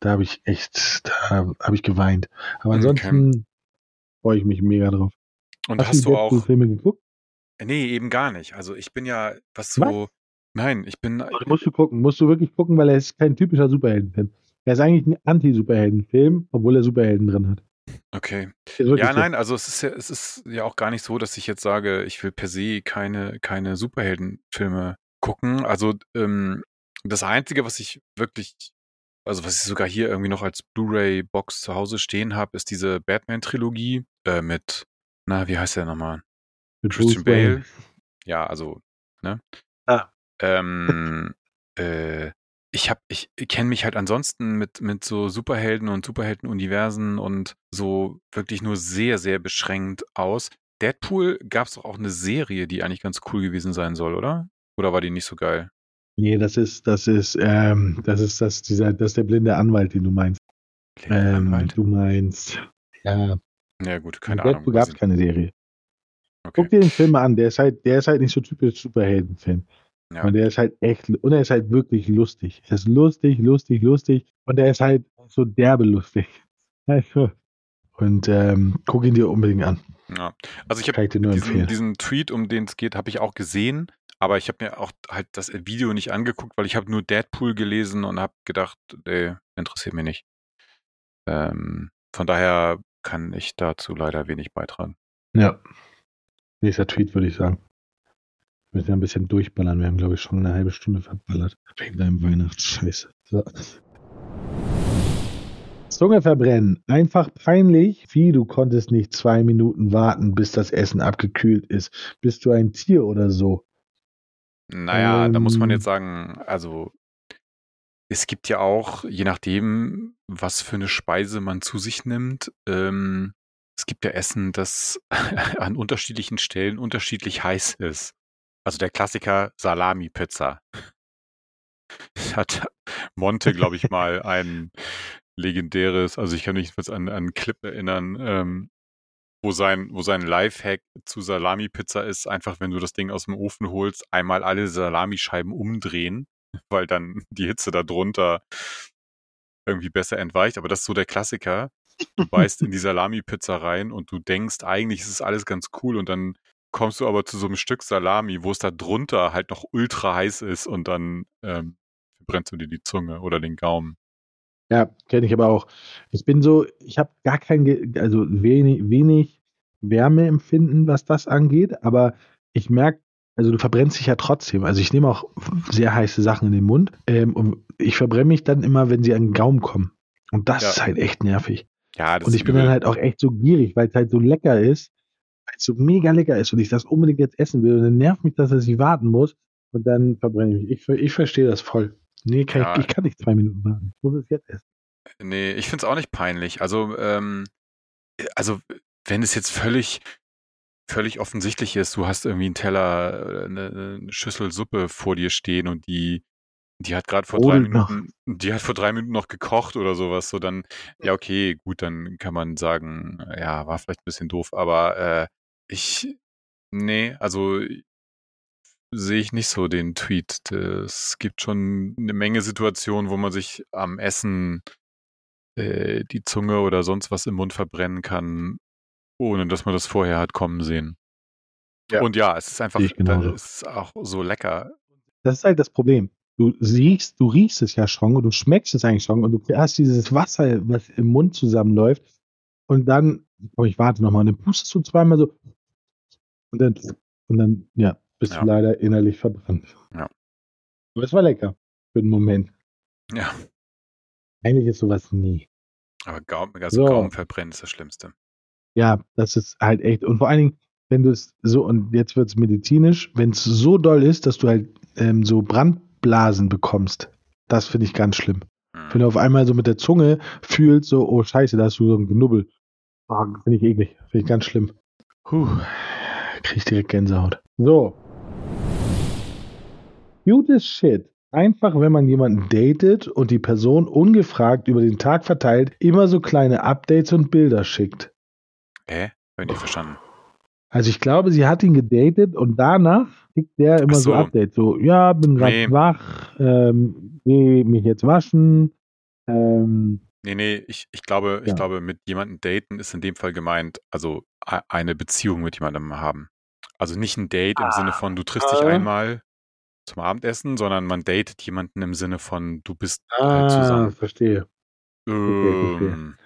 da habe ich echt, da habe ich geweint. Aber ansonsten okay. freue ich mich mega drauf. Und hast, hast du auch Filme geguckt? Nee, eben gar nicht. Also ich bin ja, was so. Was? Nein, ich bin. Musst du gucken, musst du wirklich gucken, weil er ist kein typischer Superheldenfilm. Er ist eigentlich ein Anti-Superheldenfilm, obwohl er Superhelden drin hat. Okay. Ja, nein, also es ist ja, es ist ja auch gar nicht so, dass ich jetzt sage, ich will per se keine, keine Superheldenfilme gucken. Also ähm, das Einzige, was ich wirklich also was ich sogar hier irgendwie noch als Blu-ray-Box zu Hause stehen habe, ist diese Batman-Trilogie äh, mit, na, wie heißt der nochmal? Mit Christian Bale. Ja, also, ne? Ah. Ähm, äh, ich habe, ich kenne mich halt ansonsten mit, mit so Superhelden und Superhelden-Universen und so wirklich nur sehr, sehr beschränkt aus. Deadpool gab es doch auch eine Serie, die eigentlich ganz cool gewesen sein soll, oder? Oder war die nicht so geil? Nee, das ist, das ist, ähm, das ist das, dieser, das ist der blinde Anwalt, den du meinst. Ähm, du meinst, ja. Ja, gut, keine Ahnung. Deadpool gab es keine Serie. Okay. Guck dir den Film mal an, der ist halt, der ist halt nicht so typisch Superheldenfilm. Ja. Und der ist halt echt, und er ist halt wirklich lustig. Er ist lustig, lustig, lustig. Und er ist halt so derbe lustig. Also, und ähm, guck ihn dir unbedingt an. Ja. Also ich habe diesen, diesen, Tweet, um den es geht, habe ich auch gesehen. Aber ich habe mir auch halt das Video nicht angeguckt, weil ich habe nur Deadpool gelesen und habe gedacht, nee, interessiert mich nicht. Ähm, von daher kann ich dazu leider wenig beitragen. Ja. Nächster Tweet würde ich sagen. Wir müssen ja ein bisschen durchballern. Wir haben, glaube ich, schon eine halbe Stunde verballert. Wegen deinem Weihnachtsscheiße. So. Zunge verbrennen. Einfach peinlich. Wie, du konntest nicht zwei Minuten warten, bis das Essen abgekühlt ist. Bist du ein Tier oder so? Naja, ähm, da muss man jetzt ähm. sagen, also es gibt ja auch, je nachdem, was für eine Speise man zu sich nimmt, ähm, es gibt ja Essen, das an unterschiedlichen Stellen unterschiedlich heiß ist. Also der Klassiker Salami-Pizza. Hat Monte, glaube ich, mal ein legendäres, also ich kann mich an, an einen Clip erinnern, ähm, wo sein, wo sein Lifehack zu Salami-Pizza ist, einfach wenn du das Ding aus dem Ofen holst, einmal alle Salamischeiben umdrehen, weil dann die Hitze da drunter irgendwie besser entweicht. Aber das ist so der Klassiker. Du beißt in die Salami-Pizza rein und du denkst, eigentlich ist es alles ganz cool und dann kommst du aber zu so einem Stück Salami, wo es da drunter halt noch ultra heiß ist und dann ähm, brennst du dir die Zunge oder den Gaumen. Ja, kenne ich aber auch. Ich bin so, ich habe gar kein, also wenig, wenig Wärmeempfinden, was das angeht, aber ich merke, also du verbrennst dich ja trotzdem. Also ich nehme auch sehr heiße Sachen in den Mund ähm, und ich verbrenne mich dann immer, wenn sie an den Gaumen kommen. Und das ja. ist halt echt nervig. Ja, das und ich bin dann halt auch echt so gierig, weil es halt so lecker ist, weil es so mega lecker ist und ich das unbedingt jetzt essen will und dann nervt mich, dass ich warten muss und dann verbrenne ich mich. Ich, ich verstehe das voll. Nee, kann ja. ich, ich, kann nicht zwei Minuten warten. Ich muss es jetzt essen. Nee, ich finde es auch nicht peinlich. Also, ähm, also, wenn es jetzt völlig, völlig offensichtlich ist, du hast irgendwie einen Teller, eine, eine Schüssel Suppe vor dir stehen und die, die hat gerade vor drei Minuten, noch. die hat vor drei Minuten noch gekocht oder sowas, so dann, ja, okay, gut, dann kann man sagen, ja, war vielleicht ein bisschen doof, aber äh, ich, nee, also sehe ich nicht so den Tweet. Es gibt schon eine Menge Situationen, wo man sich am Essen äh, die Zunge oder sonst was im Mund verbrennen kann, ohne dass man das vorher hat kommen sehen. Ja. Und ja, es ist einfach, es ist auch so lecker. Das ist halt das Problem. Du siehst, du riechst es ja schon und du schmeckst es eigentlich schon und du hast dieses Wasser, was im Mund zusammenläuft und dann, oh, ich warte nochmal, und dann pustest du zweimal so Und dann, und dann ja, bist Ja. du leider innerlich verbrannt. Ja. Aber es war lecker für den Moment. Ja, Eigentlich ist sowas nie. aber Gaumen, also So. Gaumen verbrennen ist das Schlimmste. Ja, das ist halt echt. Und vor allen Dingen, wenn du es so, und jetzt wird es medizinisch, wenn es so doll ist, dass du halt ähm, so Brandblasen bekommst, das finde ich ganz schlimm. Hm. Wenn du auf einmal so mit der Zunge fühlst, so, oh Scheiße, da hast du so ein Genubbel. Oh, finde ich eklig. Finde ich ganz schlimm. Puh, krieg ich direkt Gänsehaut. So. Gutes Shit. Einfach, wenn man jemanden datet und die Person ungefragt über den Tag verteilt immer so kleine Updates und Bilder schickt. Hä? Hab ich nicht verstanden. Also ich glaube, sie hat ihn gedatet und danach schickt der immer so. so. Updates. So, ja, bin gerade Nee. wach, ähm, geh mich jetzt waschen. Ähm, Nee, nee, ich, ich glaube, ich Ja. glaube, mit jemandem daten ist in dem Fall gemeint, also eine Beziehung mit jemandem haben. Also nicht ein Date im Sinne von, du triffst dich Ah. einmal zum Abendessen, sondern man datet jemanden im Sinne von, du bist ah, halt zusammen. verstehe. Ähm,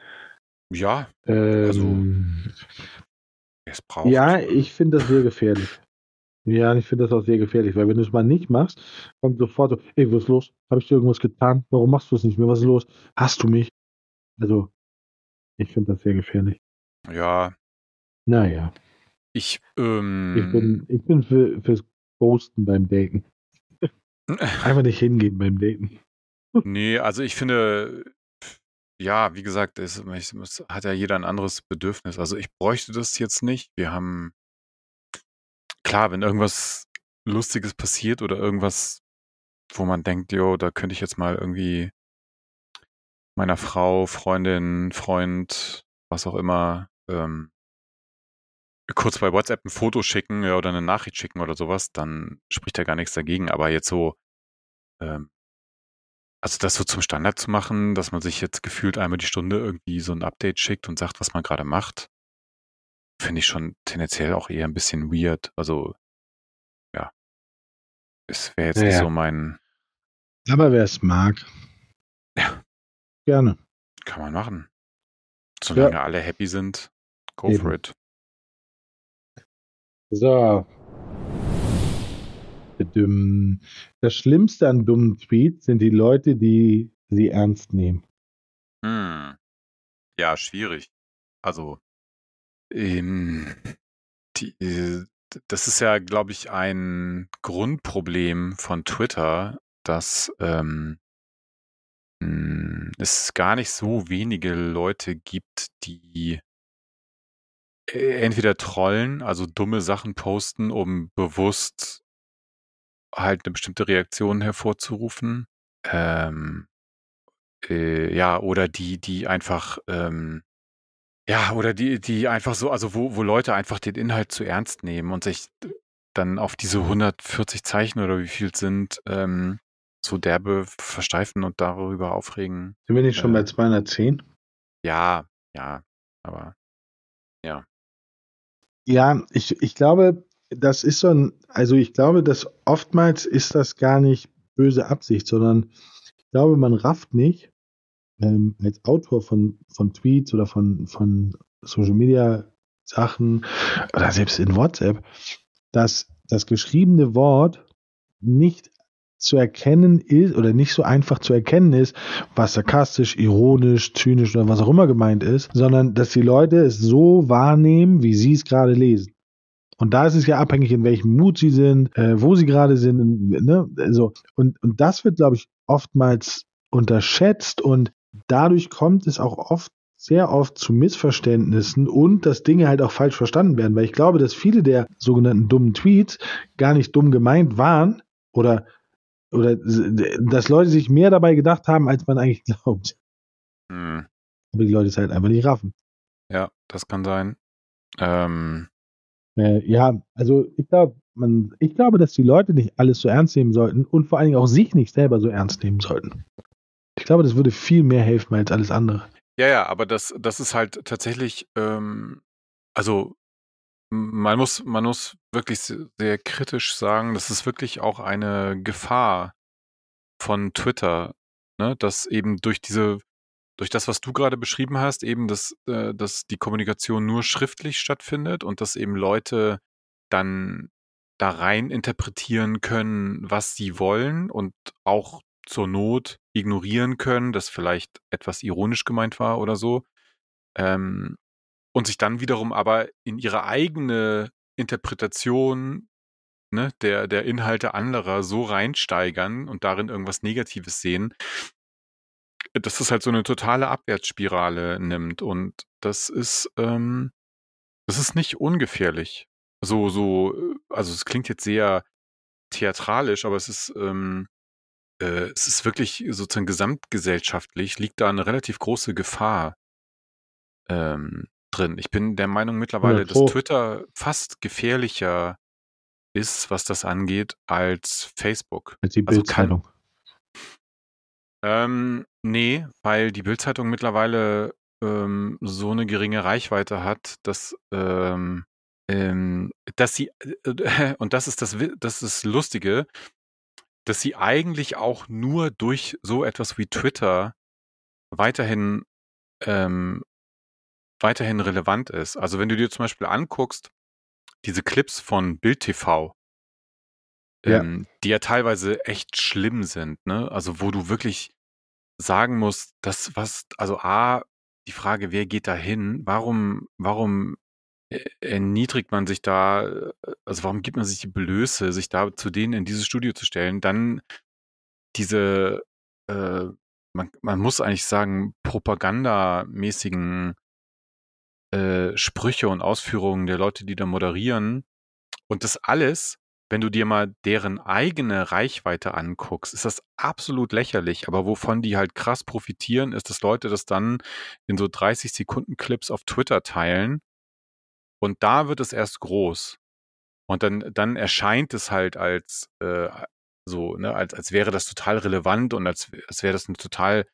ja, Ähm, Also, es braucht. ja, ich finde das sehr gefährlich. Ja, ich finde das auch sehr gefährlich, weil wenn du es mal nicht machst, kommt sofort so, ey, was ist los? Habe ich dir irgendwas getan? Warum machst du es nicht mehr? Was ist los? Hast du mich? Also, ich finde das sehr gefährlich. Ja, Naja, ich, ich ähm, bin, ich bin für, fürs Ghosten beim Daten. Einfach nicht hingehen beim Daten. nee, also ich finde, ja, wie gesagt, es, es hat ja jeder ein anderes Bedürfnis. Also ich bräuchte das jetzt nicht. Wir haben, klar, wenn irgendwas Lustiges passiert oder irgendwas, wo man denkt, jo, da könnte ich jetzt mal irgendwie meiner Frau, Freundin, Freund, was auch immer, ähm, kurz bei WhatsApp ein Foto schicken ja, oder eine Nachricht schicken oder sowas, dann spricht ja gar nichts dagegen. Aber jetzt so, ähm, also das so zum Standard zu machen, dass man sich jetzt gefühlt einmal die Stunde irgendwie so ein Update schickt und sagt, was man gerade macht, finde ich schon tendenziell auch eher ein bisschen weird. Also, ja. Es wäre jetzt Ja, nicht ja. so mein, Aber wer es mag, Ja. gerne. kann man machen. Solange alle happy sind, go for Eben. it. So. Dümm. Das Schlimmste an dummen Tweets sind die Leute, die sie ernst nehmen. Hm. Ja, schwierig. Also, ähm, die, äh, das ist ja, glaube ich, ein Grundproblem von Twitter, dass ähm, mh, es gar nicht so wenige Leute gibt, die äh, entweder trollen, also dumme Sachen posten, um bewusst halt eine bestimmte Reaktion hervorzurufen. Ähm, äh, ja, oder die, die einfach, ähm, ja, oder die, die einfach so, also wo, wo Leute einfach den Inhalt zu ernst nehmen und sich dann auf diese 140 Zeichen oder wie viel es sind, ähm, so derbe versteifen und darüber aufregen. Sind wir nicht schon Äh. bei 210? Ja, ja, aber Ja, ich, ich glaube, das ist so ein, also ich glaube, dass oftmals ist das gar nicht böse Absicht, sondern ich glaube, man rafft nicht ähm, als Autor von, von Tweets oder von, von Social Media Sachen oder selbst in WhatsApp, dass das geschriebene Wort nicht zu erkennen ist oder nicht so einfach zu erkennen ist, was sarkastisch, ironisch, zynisch oder was auch immer gemeint ist, sondern dass die Leute es so wahrnehmen, wie sie es gerade lesen. Und da ist es ja abhängig, in welchem Mut sie sind, äh, wo sie gerade sind. Ne? Also, und, und das wird, glaube ich, oftmals unterschätzt und dadurch kommt es auch oft sehr oft zu Missverständnissen und dass Dinge halt auch falsch verstanden werden, weil ich glaube, dass viele der sogenannten dummen Tweets gar nicht dumm gemeint waren oder oder dass Leute sich mehr dabei gedacht haben, als man eigentlich glaubt. hm, Aber die Leute es halt einfach nicht raffen. ja, das kann sein. Ähm, Äh, ja, also ich glaube, man, ich glaube, dass die Leute nicht alles so ernst nehmen sollten und vor allen Dingen auch sich nicht selber so ernst nehmen sollten. Ich glaube, das würde viel mehr helfen als alles andere. Ja, ja, aber das, das ist halt tatsächlich, ähm, also man muss, man muss wirklich se- sehr kritisch sagen, das ist wirklich auch eine Gefahr von Twitter, ne, dass eben durch diese, durch das, was du gerade beschrieben hast, eben, dass, äh, dass die Kommunikation nur schriftlich stattfindet und dass eben Leute dann da rein interpretieren können, was sie wollen und auch zur Not ignorieren können, das vielleicht etwas ironisch gemeint war oder so. Ähm, und sich dann wiederum aber in ihre eigene Interpretation ne, der, der Inhalte anderer so reinsteigern und darin irgendwas Negatives sehen, dass es halt so eine totale Abwärtsspirale nimmt. Und das ist, ähm, das ist nicht ungefährlich. So, so, äh, also es klingt jetzt sehr theatralisch, aber es ist, ähm, äh, es ist wirklich sozusagen gesamtgesellschaftlich liegt da eine relativ große Gefahr ähm, drin. Ich bin der Meinung mittlerweile, ja, dass Twitter fast gefährlicher ist, was das angeht, als Facebook. Als die also Bildzeitung. Also ähm, nee, weil die Bildzeitung mittlerweile ähm, so eine geringe Reichweite hat, dass ähm, ähm, dass sie äh, und das ist das das ist lustige, dass sie eigentlich auch nur durch so etwas wie Twitter weiterhin ähm, weiterhin relevant ist. Also wenn du dir zum Beispiel anguckst, diese Clips von Bild TV, Ähm, die ja teilweise echt schlimm sind, ne? Also wo du wirklich sagen musst, das was, also A, die Frage, wer geht da hin? Warum, warum erniedrigt man sich da, äh, also warum gibt man sich die Blöße, sich da zu denen in dieses Studio zu stellen? Dann diese, äh, man, man muss eigentlich sagen, propagandamäßigen äh, Sprüche und Ausführungen der Leute, die da moderieren. Und das alles, wenn du dir mal deren eigene Reichweite anguckst, ist das absolut lächerlich. Aber wovon die halt krass profitieren, ist, dass Leute das dann in so 30 Sekunden Clips auf Twitter teilen. Und da wird es erst groß. Und dann, dann erscheint es halt als äh, so, ne, als, als wäre das total relevant und als, als wäre das eine total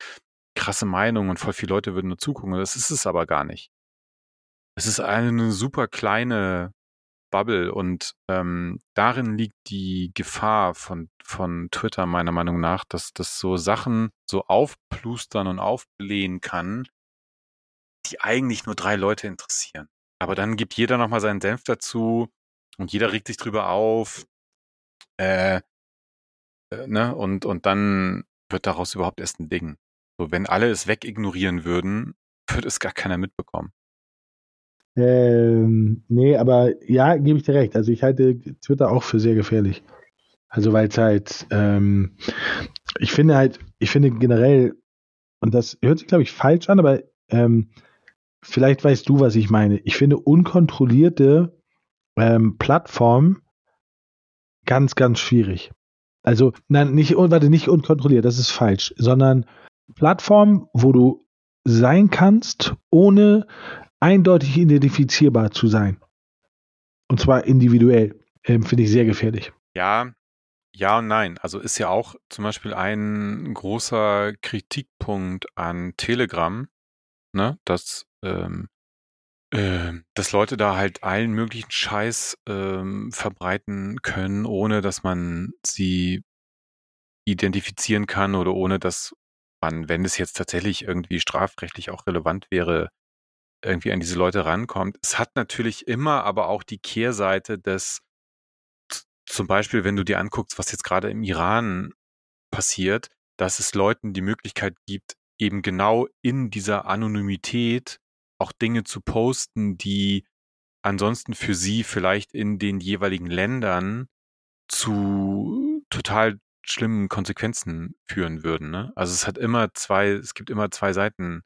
krasse Meinung und voll viele Leute würden nur zugucken. Das ist es aber gar nicht. Es ist eine super kleine Bubble und ähm, darin liegt die Gefahr von, von Twitter meiner Meinung nach, dass das so Sachen so aufplustern und aufblähen kann, die eigentlich nur drei Leute interessieren. Aber dann gibt jeder nochmal seinen Senf dazu und jeder regt sich drüber auf. Äh, äh, ne? und, und dann wird daraus überhaupt erst ein Ding. So, wenn alle es wegignorieren würden, würde es gar keiner mitbekommen. Ähm, nee, aber ja, gebe ich dir recht. Also ich halte Twitter auch für sehr gefährlich. Also weil es halt, ähm, ich finde halt, ich finde generell, und das hört sich, glaube ich, falsch an, aber ähm, vielleicht weißt du, was ich meine. Ich finde unkontrollierte ähm, Plattformen ganz, ganz schwierig. Also, nein, nicht, warte, nicht unkontrolliert, das ist falsch, sondern Plattformen, wo du sein kannst, ohne eindeutig identifizierbar zu sein. Und zwar individuell. Ähm, Finde ich sehr gefährlich. Ja, ja und nein. Also ist ja auch zum Beispiel ein großer Kritikpunkt an Telegram, ne, dass, ähm, äh, dass Leute da halt allen möglichen Scheiß ähm, verbreiten können, ohne dass man sie identifizieren kann oder ohne dass man, wenn es jetzt tatsächlich irgendwie strafrechtlich auch relevant wäre, irgendwie an diese Leute rankommt. Es hat natürlich immer aber auch die Kehrseite des, zum Beispiel, wenn du dir anguckst, was jetzt gerade im Iran passiert, dass es Leuten die Möglichkeit gibt, eben genau in dieser Anonymität auch Dinge zu posten, die ansonsten für sie vielleicht in den jeweiligen Ländern zu total schlimmen Konsequenzen führen würden. Ne? Also es hat immer zwei, es gibt immer zwei Seiten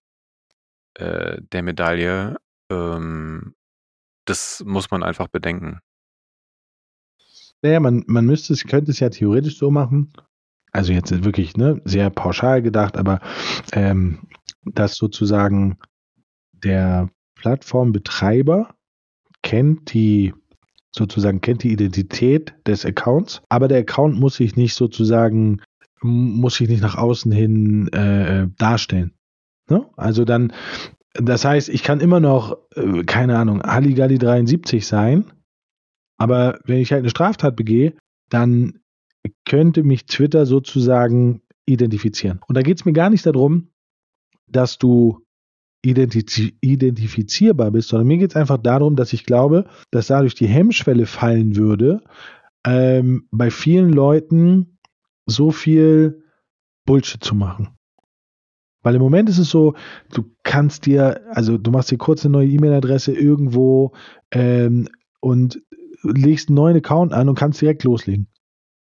äh, der Medaille. Ähm, das muss man einfach bedenken. Naja, man, man müsste es, könnte es ja theoretisch so machen. Also jetzt wirklich ne, sehr pauschal gedacht, aber ähm, dass sozusagen der Plattformbetreiber kennt die sozusagen kennt die Identität des Accounts, aber der Account muss sich nicht sozusagen muss sich nicht nach außen hin äh, darstellen. Ne? Also dann, das heißt, ich kann immer noch, äh, keine Ahnung, Halligalli 73 sein, aber wenn ich halt eine Straftat begehe, dann könnte mich Twitter sozusagen identifizieren. Und da geht es mir gar nicht darum, dass du identif identifizierbar bist, sondern mir geht es einfach darum, dass ich glaube, dass dadurch die Hemmschwelle fallen würde, ähm, bei vielen Leuten so viel Bullshit zu machen. Weil im Moment ist es so, du kannst dir, also du machst dir kurz eine neue E-Mail-Adresse irgendwo ähm, und legst einen neuen Account an und kannst direkt loslegen.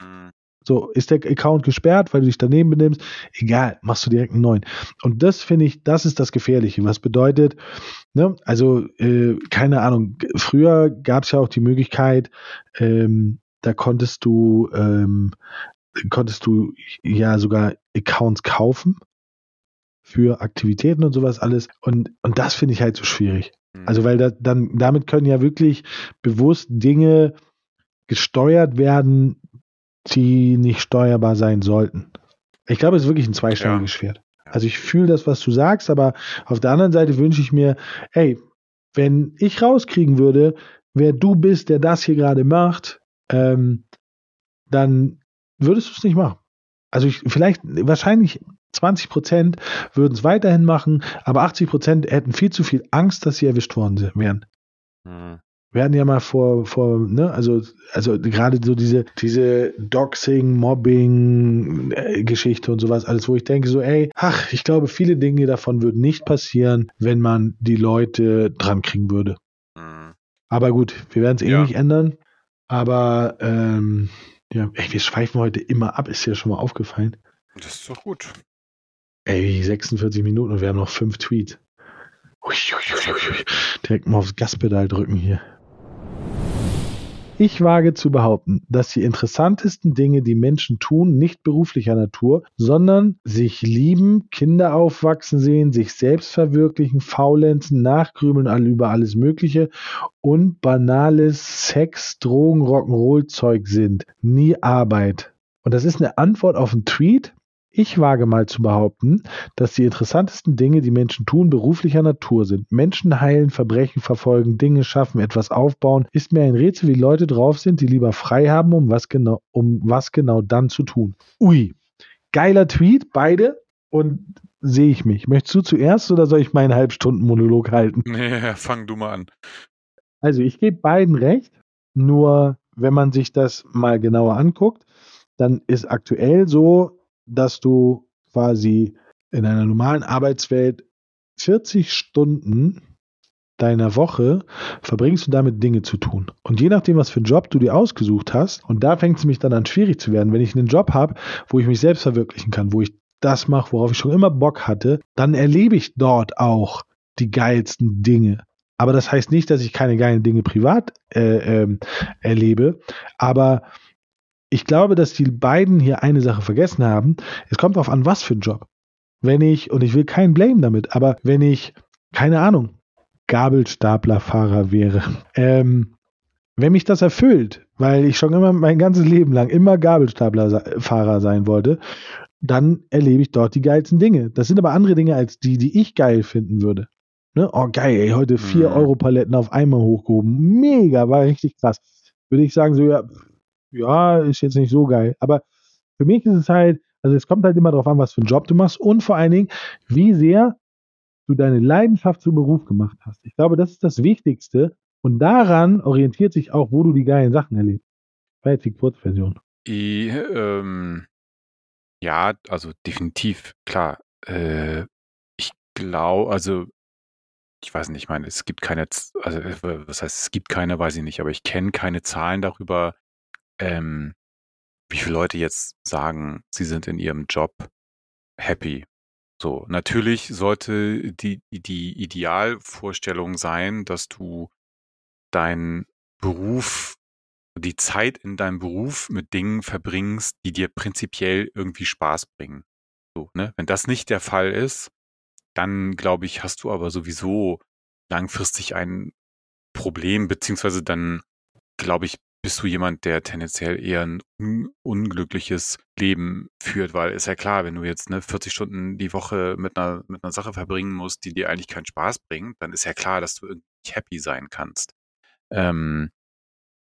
Mhm. So, ist der Account gesperrt, weil du dich daneben benimmst? Egal, machst du direkt einen neuen. Und das finde ich, das ist das Gefährliche. Was bedeutet, ne, also, äh, keine Ahnung, früher gab es ja auch die Möglichkeit, ähm, da konntest du, ähm, konntest du ja sogar Accounts kaufen für Aktivitäten und sowas alles. Und, und das finde ich halt so schwierig. Mhm. Also, weil da, dann, damit können ja wirklich bewusst Dinge gesteuert werden, die nicht steuerbar sein sollten. Ich glaube, es ist wirklich ein zweischneidiges ja. Schwert. Also ich fühle das, was du sagst, aber auf der anderen Seite wünsche ich mir, ey, wenn ich rauskriegen würde, wer du bist, der das hier gerade macht, ähm, dann würdest du es nicht machen. Also ich, vielleicht, wahrscheinlich 20 Prozent würden es weiterhin machen, aber 80 Prozent hätten viel zu viel Angst, dass sie erwischt worden wären. Mhm. Wir hatten ja mal vor, vor, ne, also, also gerade so diese, diese Doxing, Mobbing, äh, Geschichte und sowas, alles, wo ich denke so, ey, ach, ich glaube, viele Dinge davon würden nicht passieren, wenn man die Leute dran kriegen würde. Mhm. Aber gut, wir werden es eh ja. nicht ändern. Aber ähm, ja, ey, wir schweifen heute immer ab, ist dir schon mal aufgefallen. Das ist doch gut. Ey, 46 Minuten und wir haben noch fünf Tweets. Direkt mal aufs Gaspedal drücken hier. Ich wage zu behaupten, dass die interessantesten Dinge, die Menschen tun, nicht beruflicher Natur, sondern sich lieben, Kinder aufwachsen sehen, sich selbst verwirklichen, faulenzen, nachgrübeln über alles Mögliche und banales Sex, Drogen, Rock'n'Roll-Zeug sind. Nie Arbeit. Und das ist eine Antwort auf einen Tweet, ich wage mal zu behaupten, dass die interessantesten Dinge, die Menschen tun, beruflicher Natur sind. Menschen heilen, Verbrechen verfolgen, Dinge schaffen, etwas aufbauen. Ist mir ein Rätsel, wie Leute drauf sind, die lieber frei haben, um was genau, um was genau dann zu tun. Ui, geiler Tweet, beide. Und sehe ich mich. Möchtest du zuerst oder soll ich meinen Halbstunden-Monolog halten? Nee, fang du mal an. Also ich gebe beiden recht, nur wenn man sich das mal genauer anguckt, dann ist aktuell so, dass du quasi in einer normalen Arbeitswelt 40 Stunden deiner Woche verbringst du damit Dinge zu tun. Und je nachdem, was für einen Job du dir ausgesucht hast, und da fängt es mich dann an schwierig zu werden, wenn ich einen Job habe, wo ich mich selbst verwirklichen kann, wo ich das mache, worauf ich schon immer Bock hatte, dann erlebe ich dort auch die geilsten Dinge. Aber das heißt nicht, dass ich keine geilen Dinge privat äh, äh, erlebe, aber ich glaube, dass die beiden hier eine Sache vergessen haben. Es kommt darauf an, was für ein Job. Wenn ich, und ich will keinen Blame damit, aber wenn ich, keine Ahnung, Gabelstaplerfahrer wäre, ähm, wenn mich das erfüllt, weil ich schon immer mein ganzes Leben lang immer Gabelstaplerfahrer sein wollte, dann erlebe ich dort die geilsten Dinge. Das sind aber andere Dinge als die, die ich geil finden würde. Ne? Oh, geil, ey, heute 4 mhm. Euro Paletten auf einmal hochgehoben. Mega, war richtig krass. Würde ich sagen, so, ja, ja, ist jetzt nicht so geil. Aber für mich ist es halt, also es kommt halt immer darauf an, was für einen Job du machst und vor allen Dingen, wie sehr du deine Leidenschaft zum Beruf gemacht hast. Ich glaube, das ist das Wichtigste und daran orientiert sich auch, wo du die geilen Sachen erlebst. War jetzt die Kurzversion. I, ähm, ja, also definitiv, klar. Äh, ich glaube, also ich weiß nicht, ich meine, es gibt keine, also was heißt, es gibt keine, weiß ich nicht, aber ich kenne keine Zahlen darüber, ähm, wie viele Leute jetzt sagen, sie sind in ihrem Job happy. So, natürlich sollte die, die Idealvorstellung sein, dass du deinen Beruf, die Zeit in deinem Beruf mit Dingen verbringst, die dir prinzipiell irgendwie Spaß bringen. So, ne? Wenn das nicht der Fall ist, dann glaube ich, hast du aber sowieso langfristig ein Problem, beziehungsweise dann, glaube ich, bist du jemand, der tendenziell eher ein un unglückliches Leben führt, weil ist ja klar, wenn du jetzt ne, 40 Stunden die Woche mit einer, mit einer Sache verbringen musst, die dir eigentlich keinen Spaß bringt, dann ist ja klar, dass du irgendwie happy sein kannst. Ähm,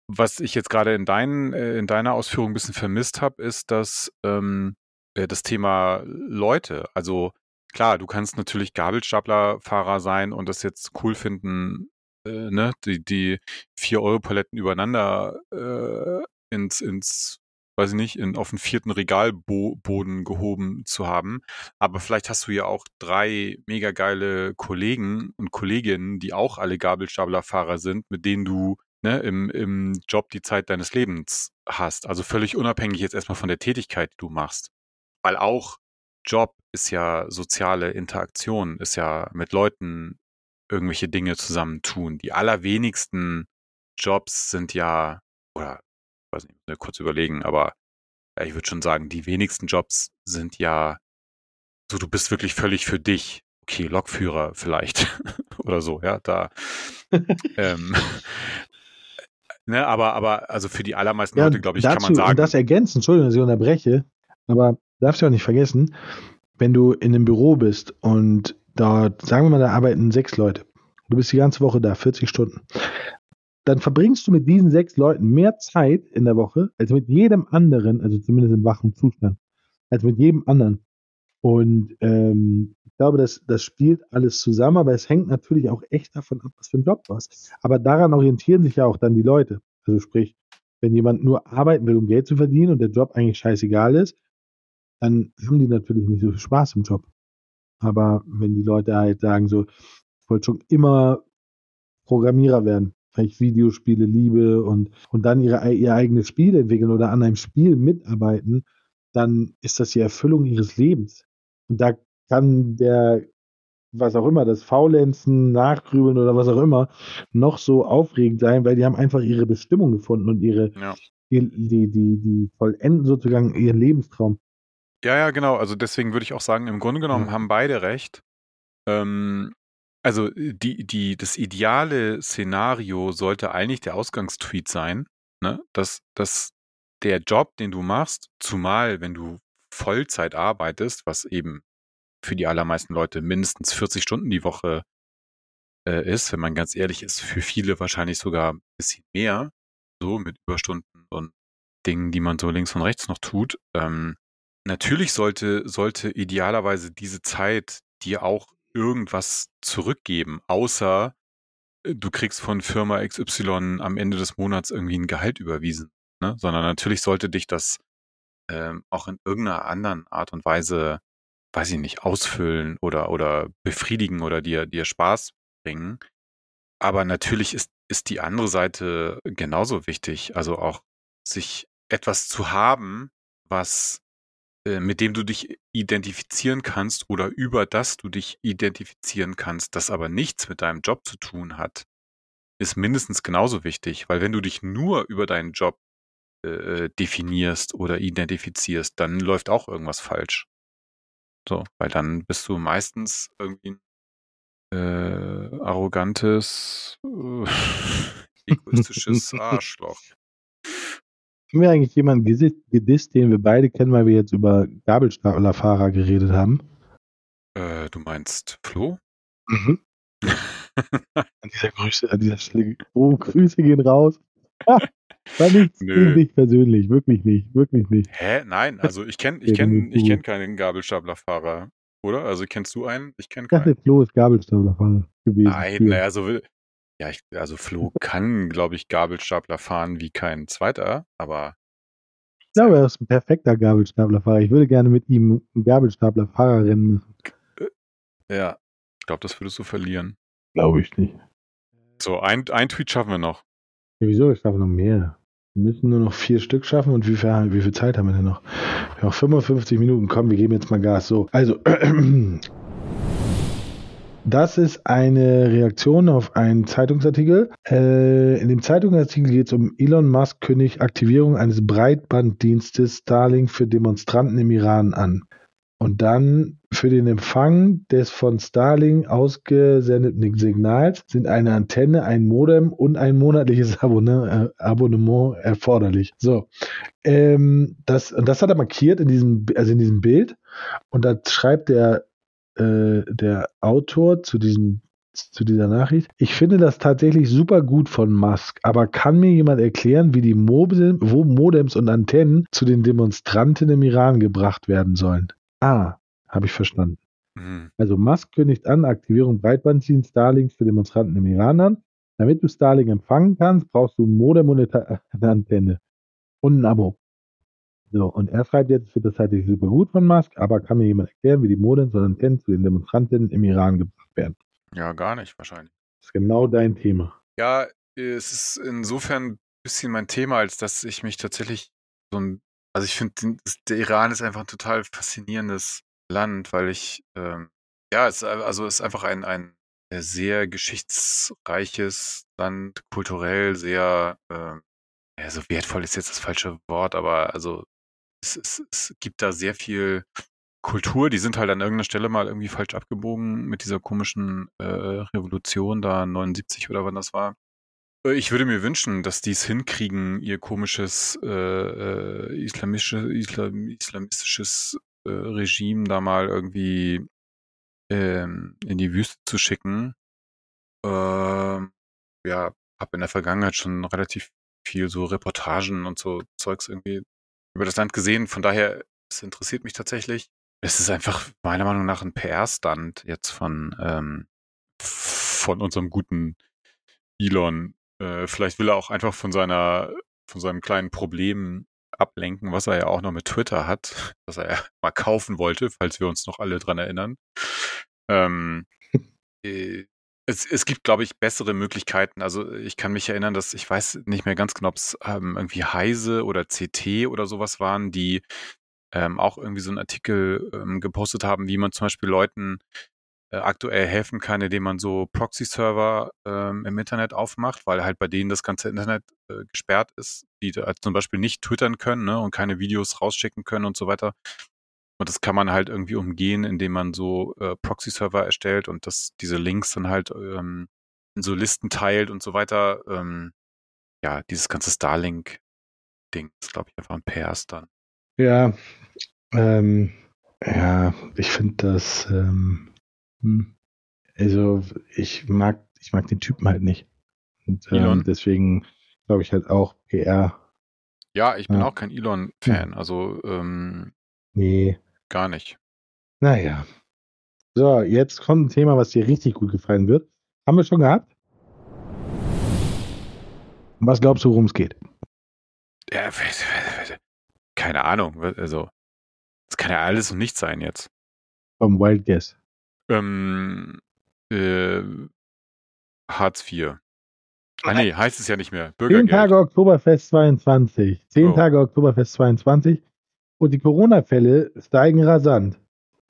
was ich jetzt gerade in, dein, äh, in deiner Ausführung ein bisschen vermisst habe, ist, dass ähm, äh, das Thema Leute, also klar, du kannst natürlich Gabelstaplerfahrer sein und das jetzt cool finden, äh, ne, die, die 4-Euro-Paletten übereinander äh, ins, ins, weiß ich nicht, in, auf den vierten Regalboden gehoben zu haben. Aber vielleicht hast du ja auch drei mega geile Kollegen und Kolleginnen, die auch alle Gabelstaplerfahrer sind, mit denen du ne, im, im Job die Zeit deines Lebens hast. Also völlig unabhängig jetzt erstmal von der Tätigkeit, die du machst. Weil auch Job ist ja soziale Interaktion, ist ja mit Leuten irgendwelche Dinge zusammen tun. Die allerwenigsten Jobs sind ja, oder weiß nicht, kurz überlegen, aber ja, ich würde schon sagen, die wenigsten Jobs sind ja so, du bist wirklich völlig für dich. Okay, Lokführer vielleicht oder so, ja, da. ähm, ne, aber, aber, also für die allermeisten ja, Leute, glaube ich, dazu, kann man sagen. Und das ergänzen, Entschuldigung, dass ich unterbreche, aber darfst du auch nicht vergessen, wenn du in einem Büro bist und dort, sagen wir mal, da arbeiten sechs Leute. Du bist die ganze Woche da, 40 Stunden. Dann verbringst du mit diesen sechs Leuten mehr Zeit in der Woche als mit jedem anderen, also zumindest im wachen Zustand, als mit jedem anderen. Und ähm, ich glaube, das, das spielt alles zusammen, aber es hängt natürlich auch echt davon ab, was für ein Job du hast. Aber daran orientieren sich ja auch dann die Leute. Also sprich, wenn jemand nur arbeiten will, um Geld zu verdienen und der Job eigentlich scheißegal ist, dann haben die natürlich nicht so viel Spaß im Job. Aber wenn die Leute halt sagen, so, ich wollte schon immer Programmierer werden, weil ich Videospiele liebe und, und dann ihre, ihr eigenes Spiel entwickeln oder an einem Spiel mitarbeiten, dann ist das die Erfüllung ihres Lebens. Und da kann der, was auch immer, das Faulenzen, Nachgrübeln oder was auch immer, noch so aufregend sein, weil die haben einfach ihre Bestimmung gefunden und ihre, ja. die, die, die, die vollenden sozusagen ihren Lebenstraum. Ja, ja, genau. Also deswegen würde ich auch sagen, im Grunde genommen mhm. haben beide recht. Ähm, also die, die, das ideale Szenario sollte eigentlich der Ausgangstweet sein, ne? dass, dass der Job, den du machst, zumal wenn du Vollzeit arbeitest, was eben für die allermeisten Leute mindestens 40 Stunden die Woche äh, ist, wenn man ganz ehrlich ist, für viele wahrscheinlich sogar ein bisschen mehr, so mit Überstunden und Dingen, die man so links und rechts noch tut, ähm, Natürlich sollte, sollte idealerweise diese Zeit dir auch irgendwas zurückgeben, außer äh, du kriegst von Firma XY am Ende des Monats irgendwie ein Gehalt überwiesen. Ne? Sondern natürlich sollte dich das ähm, auch in irgendeiner anderen Art und Weise, weiß ich nicht, ausfüllen oder, oder befriedigen oder dir, dir Spaß bringen. Aber natürlich ist, ist die andere Seite genauso wichtig. Also auch sich etwas zu haben, was mit dem du dich identifizieren kannst oder über das du dich identifizieren kannst, das aber nichts mit deinem Job zu tun hat, ist mindestens genauso wichtig, weil wenn du dich nur über deinen Job äh, definierst oder identifizierst, dann läuft auch irgendwas falsch. So, weil dann bist du meistens irgendwie ein äh, arrogantes, äh, egoistisches Arschloch. Haben wir eigentlich jemanden gedisst, den wir beide kennen, weil wir jetzt über Gabelstaplerfahrer geredet haben? Äh, du meinst Flo? Mhm. an dieser Grüße, an dieser Stelle. Oh, Grüße gehen raus. Ah, war nichts nicht persönlich, wirklich nicht, wirklich nicht. Hä? Nein, also ich kenne ich kenn, ich kenn keinen Gabelstaplerfahrer, oder? Also kennst du einen? Ich kenne keinen. Ich dachte, Flo ist Gabelstaplerfahrer gewesen. Nein, naja, so ja, ich, also Flo kann, glaube ich, Gabelstapler fahren wie kein zweiter, aber. Ich glaube, er ist ein perfekter Gabelstaplerfahrer. Ich würde gerne mit ihm Gabelstaplerfahrerrennen machen. Äh, ja, ich glaube, das würdest du verlieren. Glaube ich nicht. So, ein, ein Tweet schaffen wir noch. Ja, wieso? Ich schaffe noch mehr. Wir müssen nur noch vier Stück schaffen und wie viel, wie viel Zeit haben wir denn noch? Wir haben noch 55 Minuten. Komm, wir geben jetzt mal Gas. So, also, Das ist eine Reaktion auf einen Zeitungsartikel. Äh, in dem Zeitungsartikel geht es um Elon Musk kündigt Aktivierung eines Breitbanddienstes Starlink für Demonstranten im Iran an. Und dann für den Empfang des von Starlink ausgesendeten Signals sind eine Antenne, ein Modem und ein monatliches Abonne äh, Abonnement erforderlich. So, ähm, das und das hat er markiert in diesem, also in diesem Bild. Und da schreibt der äh, der Autor zu diesem zu dieser Nachricht. Ich finde das tatsächlich super gut von Musk, aber kann mir jemand erklären, wie die Modem, wo Modems und Antennen zu den Demonstranten im Iran gebracht werden sollen? Ah, habe ich verstanden. Mhm. Also Musk kündigt an, Aktivierung Breitbanddienst Starlink für Demonstranten im Iran an. Damit du Starlink empfangen kannst, brauchst du ein Modem und eine Antenne und ein Abo. So, und er schreibt jetzt, wird das halt nicht super gut von Musk, aber kann mir jemand erklären, wie die Modems und Antennen zu den Demonstrantinnen im Iran gebracht werden? Ja, gar nicht wahrscheinlich. Das ist genau dein Thema. Ja, es ist insofern ein bisschen mein Thema, als dass ich mich tatsächlich so ein, also ich finde, der Iran ist einfach ein total faszinierendes Land, weil ich, ähm, ja, es, also es ist einfach ein, ein sehr geschichtsreiches Land, kulturell sehr, ähm, ja, so wertvoll ist jetzt das falsche Wort, aber also es, es, es gibt da sehr viel Kultur, die sind halt an irgendeiner Stelle mal irgendwie falsch abgebogen mit dieser komischen äh, Revolution da 79 oder wann das war. Äh, ich würde mir wünschen, dass die es hinkriegen, ihr komisches äh, äh, islamische, Islam, islamistisches äh, Regime da mal irgendwie ähm, in die Wüste zu schicken. Ähm, ja, habe in der Vergangenheit schon relativ viel so Reportagen und so Zeugs irgendwie über das Land gesehen. Von daher, es interessiert mich tatsächlich. Es ist einfach meiner Meinung nach ein PR-Stand jetzt von, ähm, von unserem guten Elon. Äh, vielleicht will er auch einfach von seiner, von seinem kleinen Problem ablenken, was er ja auch noch mit Twitter hat, was er ja mal kaufen wollte, falls wir uns noch alle dran erinnern. Ähm, äh, es, es gibt, glaube ich, bessere Möglichkeiten. Also ich kann mich erinnern, dass ich weiß nicht mehr ganz genau, ob es ähm, irgendwie Heise oder CT oder sowas waren, die ähm, auch irgendwie so einen Artikel ähm, gepostet haben, wie man zum Beispiel Leuten äh, aktuell helfen kann, indem man so Proxy-Server ähm, im Internet aufmacht, weil halt bei denen das ganze Internet äh, gesperrt ist, die da zum Beispiel nicht twittern können ne, und keine Videos rausschicken können und so weiter. Und das kann man halt irgendwie umgehen, indem man so äh, Proxy-Server erstellt und das, diese Links dann halt ähm, in so Listen teilt und so weiter. Ähm, ja, dieses ganze Starlink-Ding ist, glaube ich, einfach ein PS dann. Ja, ähm, ja, ich finde das, ähm, hm, also ich mag, ich mag den Typen halt nicht. Und ähm, deswegen glaube ich halt auch PR. Ja, ich bin ja. auch kein Elon-Fan. Also ähm, nee. Gar nicht. Naja. So, jetzt kommt ein Thema, was dir richtig gut gefallen wird. Haben wir schon gehabt? Was glaubst du, worum es geht? Ja, keine Ahnung. Also, das kann ja alles und nichts sein jetzt. Vom Wild Guess. Ähm, äh, Hartz IV. Ah nee, heißt es ja nicht mehr. Bürgergeld. 10 Tage Oktoberfest 22. 10 oh. Tage Oktoberfest 22. Und die Corona-Fälle steigen rasant.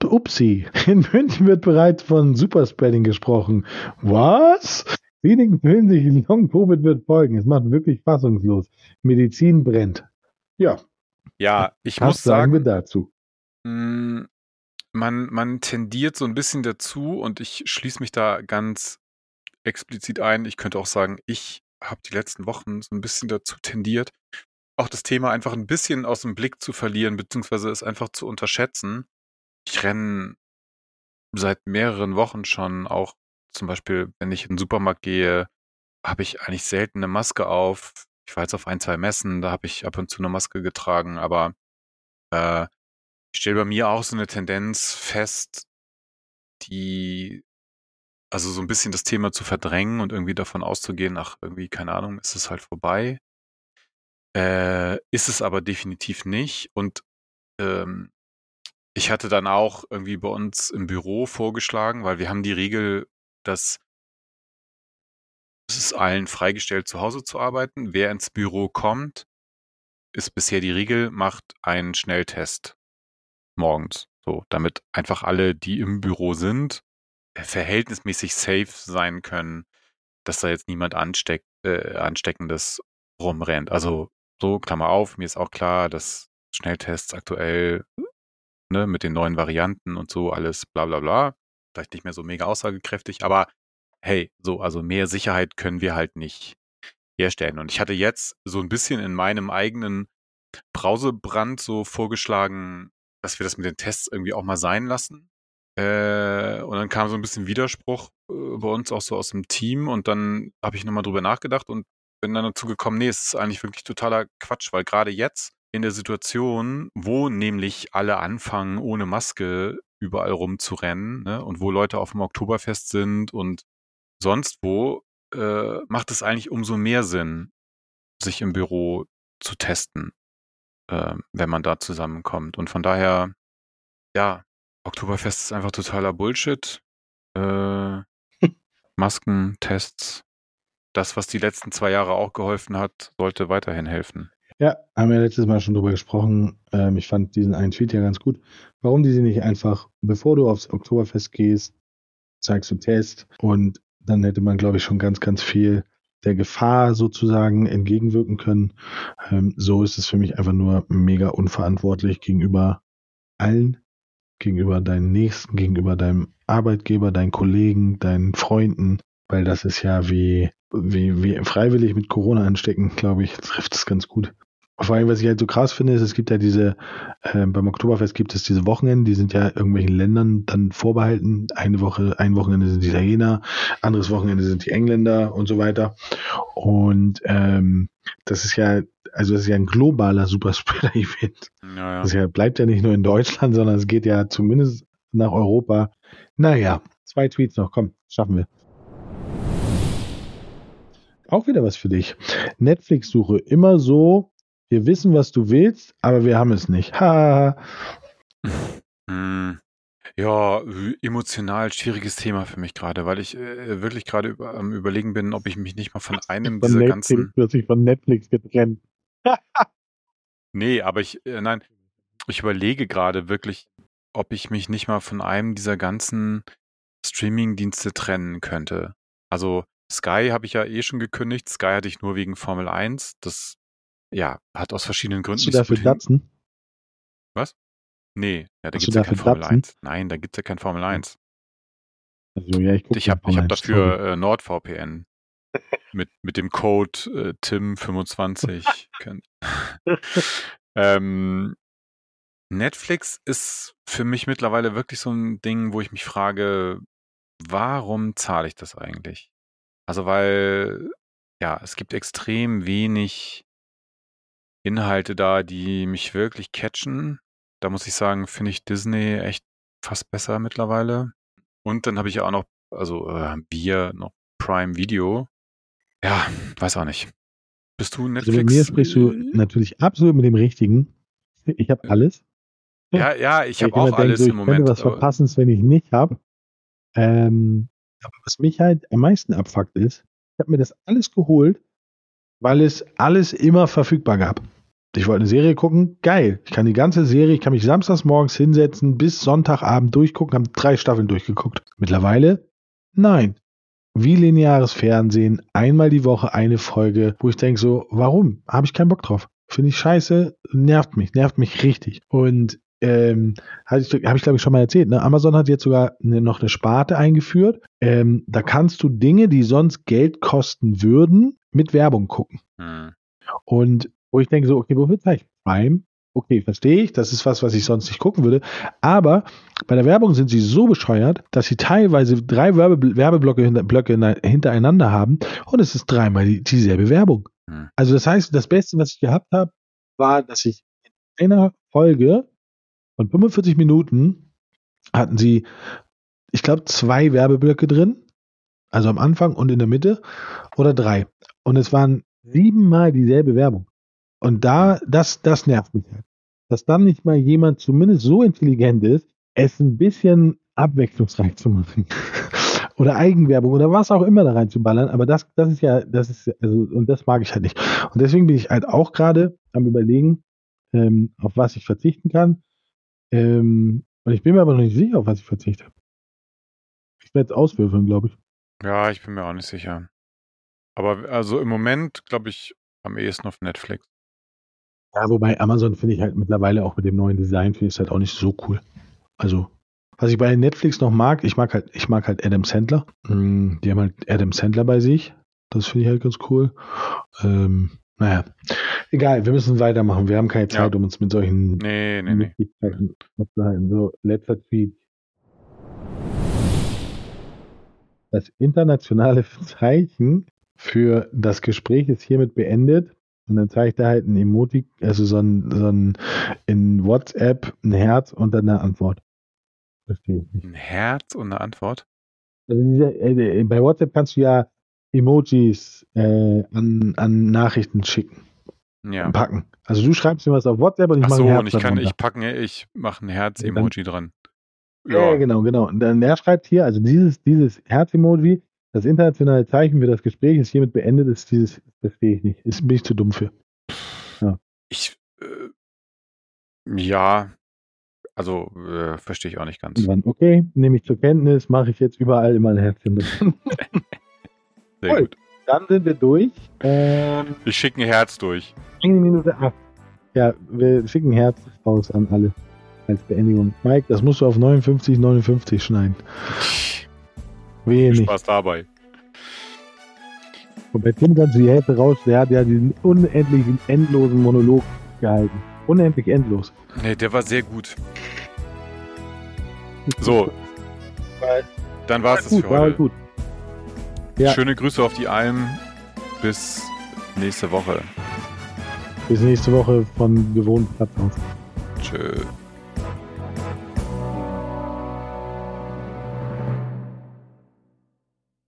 Upsi, in München wird bereits von Superspreading gesprochen. Was? Wenigen fühlen sich, Long-Covid wird folgen. Es macht wirklich fassungslos. Medizin brennt. Ja. Ja, ich Was muss sagen, sagen wir dazu. Mm, man, man tendiert so ein bisschen dazu und ich schließe mich da ganz explizit ein. Ich könnte auch sagen, ich habe die letzten Wochen so ein bisschen dazu tendiert, auch das Thema einfach ein bisschen aus dem Blick zu verlieren, beziehungsweise es einfach zu unterschätzen. Ich renne seit mehreren Wochen schon auch zum Beispiel, wenn ich in den Supermarkt gehe, habe ich eigentlich selten eine Maske auf. Ich war jetzt auf ein, zwei Messen, da habe ich ab und zu eine Maske getragen, aber äh, ich stelle bei mir auch so eine Tendenz fest, die also so ein bisschen das Thema zu verdrängen und irgendwie davon auszugehen, ach, irgendwie, keine Ahnung, ist es halt vorbei. Äh, ist es aber definitiv nicht. Und ähm, ich hatte dann auch irgendwie bei uns im Büro vorgeschlagen, weil wir haben die Regel, dass es ist allen freigestellt, zu Hause zu arbeiten. Wer ins Büro kommt, ist bisher die Regel, macht einen Schnelltest morgens. So, damit einfach alle, die im Büro sind, verhältnismäßig safe sein können, dass da jetzt niemand ansteck, äh, Ansteckendes rumrennt. Also so, Klammer auf, mir ist auch klar, dass Schnelltests aktuell ne, mit den neuen Varianten und so alles bla bla bla, vielleicht nicht mehr so mega aussagekräftig, aber hey, so, also mehr Sicherheit können wir halt nicht herstellen. Und ich hatte jetzt so ein bisschen in meinem eigenen Brausebrand so vorgeschlagen, dass wir das mit den Tests irgendwie auch mal sein lassen. Äh, und dann kam so ein bisschen Widerspruch äh, bei uns auch so aus dem Team und dann habe ich nochmal drüber nachgedacht und bin dann dazu gekommen, nee, es ist eigentlich wirklich totaler Quatsch, weil gerade jetzt in der Situation, wo nämlich alle anfangen, ohne Maske überall rumzurennen ne, und wo Leute auf dem Oktoberfest sind und sonst wo, äh, macht es eigentlich umso mehr Sinn, sich im Büro zu testen, äh, wenn man da zusammenkommt. Und von daher, ja, Oktoberfest ist einfach totaler Bullshit. Äh, Masken, Tests, das, was die letzten zwei Jahre auch geholfen hat, sollte weiterhin helfen. Ja, haben wir letztes Mal schon drüber gesprochen. Ähm, ich fand diesen einen Tweet ja ganz gut. Warum die sie nicht einfach, bevor du aufs Oktoberfest gehst, zeigst du Test und dann hätte man, glaube ich, schon ganz, ganz viel der Gefahr sozusagen entgegenwirken können. Ähm, so ist es für mich einfach nur mega unverantwortlich gegenüber allen, gegenüber deinen Nächsten, gegenüber deinem Arbeitgeber, deinen Kollegen, deinen Freunden, weil das ist ja wie, wie, wie freiwillig mit Corona anstecken, glaube ich, trifft es ganz gut. Vor allem, was ich halt so krass finde, ist, es gibt ja diese, äh, beim Oktoberfest gibt es diese Wochenenden, die sind ja irgendwelchen Ländern dann vorbehalten. Eine Woche, ein Wochenende sind die Italiener, anderes Wochenende sind die Engländer und so weiter. Und ähm, das ist ja, also das ist ja ein globaler Superspreader-Event. Ja, ja. Das ja, bleibt ja nicht nur in Deutschland, sondern es geht ja zumindest nach Europa. Naja, zwei Tweets noch, komm, schaffen wir. Auch wieder was für dich. Netflix-Suche immer so wir wissen, was du willst, aber wir haben es nicht. Ha. Hm. Ja, emotional schwieriges Thema für mich gerade, weil ich äh, wirklich gerade über, am überlegen bin, ob ich mich nicht mal von einem von dieser Netflix, ganzen. Wird sich von Netflix getrennt. nee, aber ich, äh, nein, ich überlege gerade wirklich, ob ich mich nicht mal von einem dieser ganzen Streaming-Dienste trennen könnte. Also Sky habe ich ja eh schon gekündigt. Sky hatte ich nur wegen Formel 1. Das ja, hat aus verschiedenen Gründen Hast du dafür Datsen? Was? Nee, ja, da gibt es ja kein Formel Datsen? 1. Nein, da gibt es ja kein Formel 1. Also, ja, ich ich habe hab dafür äh, NordVPN mit, mit dem Code äh, Tim25. ähm, Netflix ist für mich mittlerweile wirklich so ein Ding, wo ich mich frage, warum zahle ich das eigentlich? Also weil, ja, es gibt extrem wenig Inhalte da, die mich wirklich catchen. Da muss ich sagen, finde ich Disney echt fast besser mittlerweile. Und dann habe ich ja auch noch, also äh, wir noch Prime Video. Ja, weiß auch nicht. Bist du Netflix? Also bei mir sprichst du natürlich absolut mit dem Richtigen. Ich habe alles. Ja, ja, ich habe auch alles so, im Moment. Ich könnte was verpassen, wenn ich nicht habe. Ähm, aber was mich halt am meisten abfuckt ist, ich habe mir das alles geholt, weil es alles immer verfügbar gab. Ich wollte eine Serie gucken, geil. Ich kann die ganze Serie, ich kann mich samstags morgens hinsetzen, bis Sonntagabend durchgucken, habe drei Staffeln durchgeguckt. Mittlerweile, nein. Wie lineares Fernsehen, einmal die Woche eine Folge, wo ich denke so, warum? Habe ich keinen Bock drauf. Finde ich scheiße, nervt mich, nervt mich richtig. Und ähm, habe ich, hab ich glaube ich schon mal erzählt, ne? Amazon hat jetzt sogar eine, noch eine Sparte eingeführt. Ähm, da kannst du Dinge, die sonst Geld kosten würden, mit Werbung gucken. Hm. Und wo ich denke so, okay, wofür zahle ich Prime? Okay, verstehe ich, das ist was, was ich sonst nicht gucken würde. Aber bei der Werbung sind sie so bescheuert, dass sie teilweise drei Werbe Werbeblöcke hinter, Blöcke hintereinander haben und es ist dreimal die, dieselbe Werbung. Hm. Also das heißt, das Beste, was ich gehabt habe, war, dass ich in einer Folge von 45 Minuten hatten sie, ich glaube, zwei Werbeblöcke drin. Also am Anfang und in der Mitte oder drei. Und es waren siebenmal dieselbe Werbung. Und da, das, das nervt mich halt. Dass dann nicht mal jemand zumindest so intelligent ist, es ein bisschen abwechslungsreich zu machen. oder Eigenwerbung oder was auch immer da reinzuballern. Aber das, das ist ja, das ist, also, und das mag ich halt nicht. Und deswegen bin ich halt auch gerade am überlegen, ähm, auf was ich verzichten kann. Ähm, und ich bin mir aber noch nicht sicher, auf was ich verzichte. Ich werde es auswürfeln, glaube ich. Ja, ich bin mir auch nicht sicher. Aber also im Moment, glaube ich, am ehesten auf Netflix. Ja, wobei Amazon finde ich halt mittlerweile auch mit dem neuen Design finde ich es halt auch nicht so cool. Also, was ich bei Netflix noch mag, ich mag halt, ich mag halt Adam Sandler. Mm, die haben halt Adam Sandler bei sich. Das finde ich halt ganz cool. Ähm, naja, egal, wir müssen weitermachen. Wir haben keine Zeit, ja. um uns mit solchen nee, nee, nee. So, letzter Tweet. Das internationale Zeichen für das Gespräch ist hiermit beendet. Und dann zeigt er halt ein Emoji, also so ein, so ein in WhatsApp ein Herz und dann eine Antwort. Verstehe ich nicht. Ein Herz und eine Antwort? Also äh, bei WhatsApp kannst du ja Emojis äh, an, an Nachrichten schicken. Ja. Packen. Also du schreibst mir was auf WhatsApp und ich mache ein Herz. und ich kann, ich packen, ich mache ein Herz-Emoji dran. Ja. ja, genau, genau. Und dann er schreibt hier, also dieses, dieses Herz-Emoji, das internationale Zeichen für das Gespräch ist hiermit beendet, ist dieses, verstehe ich nicht. Ist, bin ich zu dumm für. Ja. Ich, äh, ja, also äh, verstehe ich auch nicht ganz. Dann, okay, nehme ich zur Kenntnis, mache ich jetzt überall immer ein Herzchen mit. Sehr cool. gut. Dann sind wir durch. Ähm, ich schicke ein Herz durch. Eine Minute acht. Ja, wir schicken ein Herz raus an alle als Beendigung. Mike, das musst du auf 59, 59 schneiden. Wenig. Spaß dabei. Und bei Tim kannst du die Hälfte raus, der hat ja diesen unendlichen, endlosen Monolog gehalten. Unendlich endlos. Nee, der war sehr gut. So. Dann war es das für heute. Gut. Ja. Schöne Grüße auf die Alm. Bis nächste Woche. Bis nächste Woche von gewohnten Platz aus. Tschö.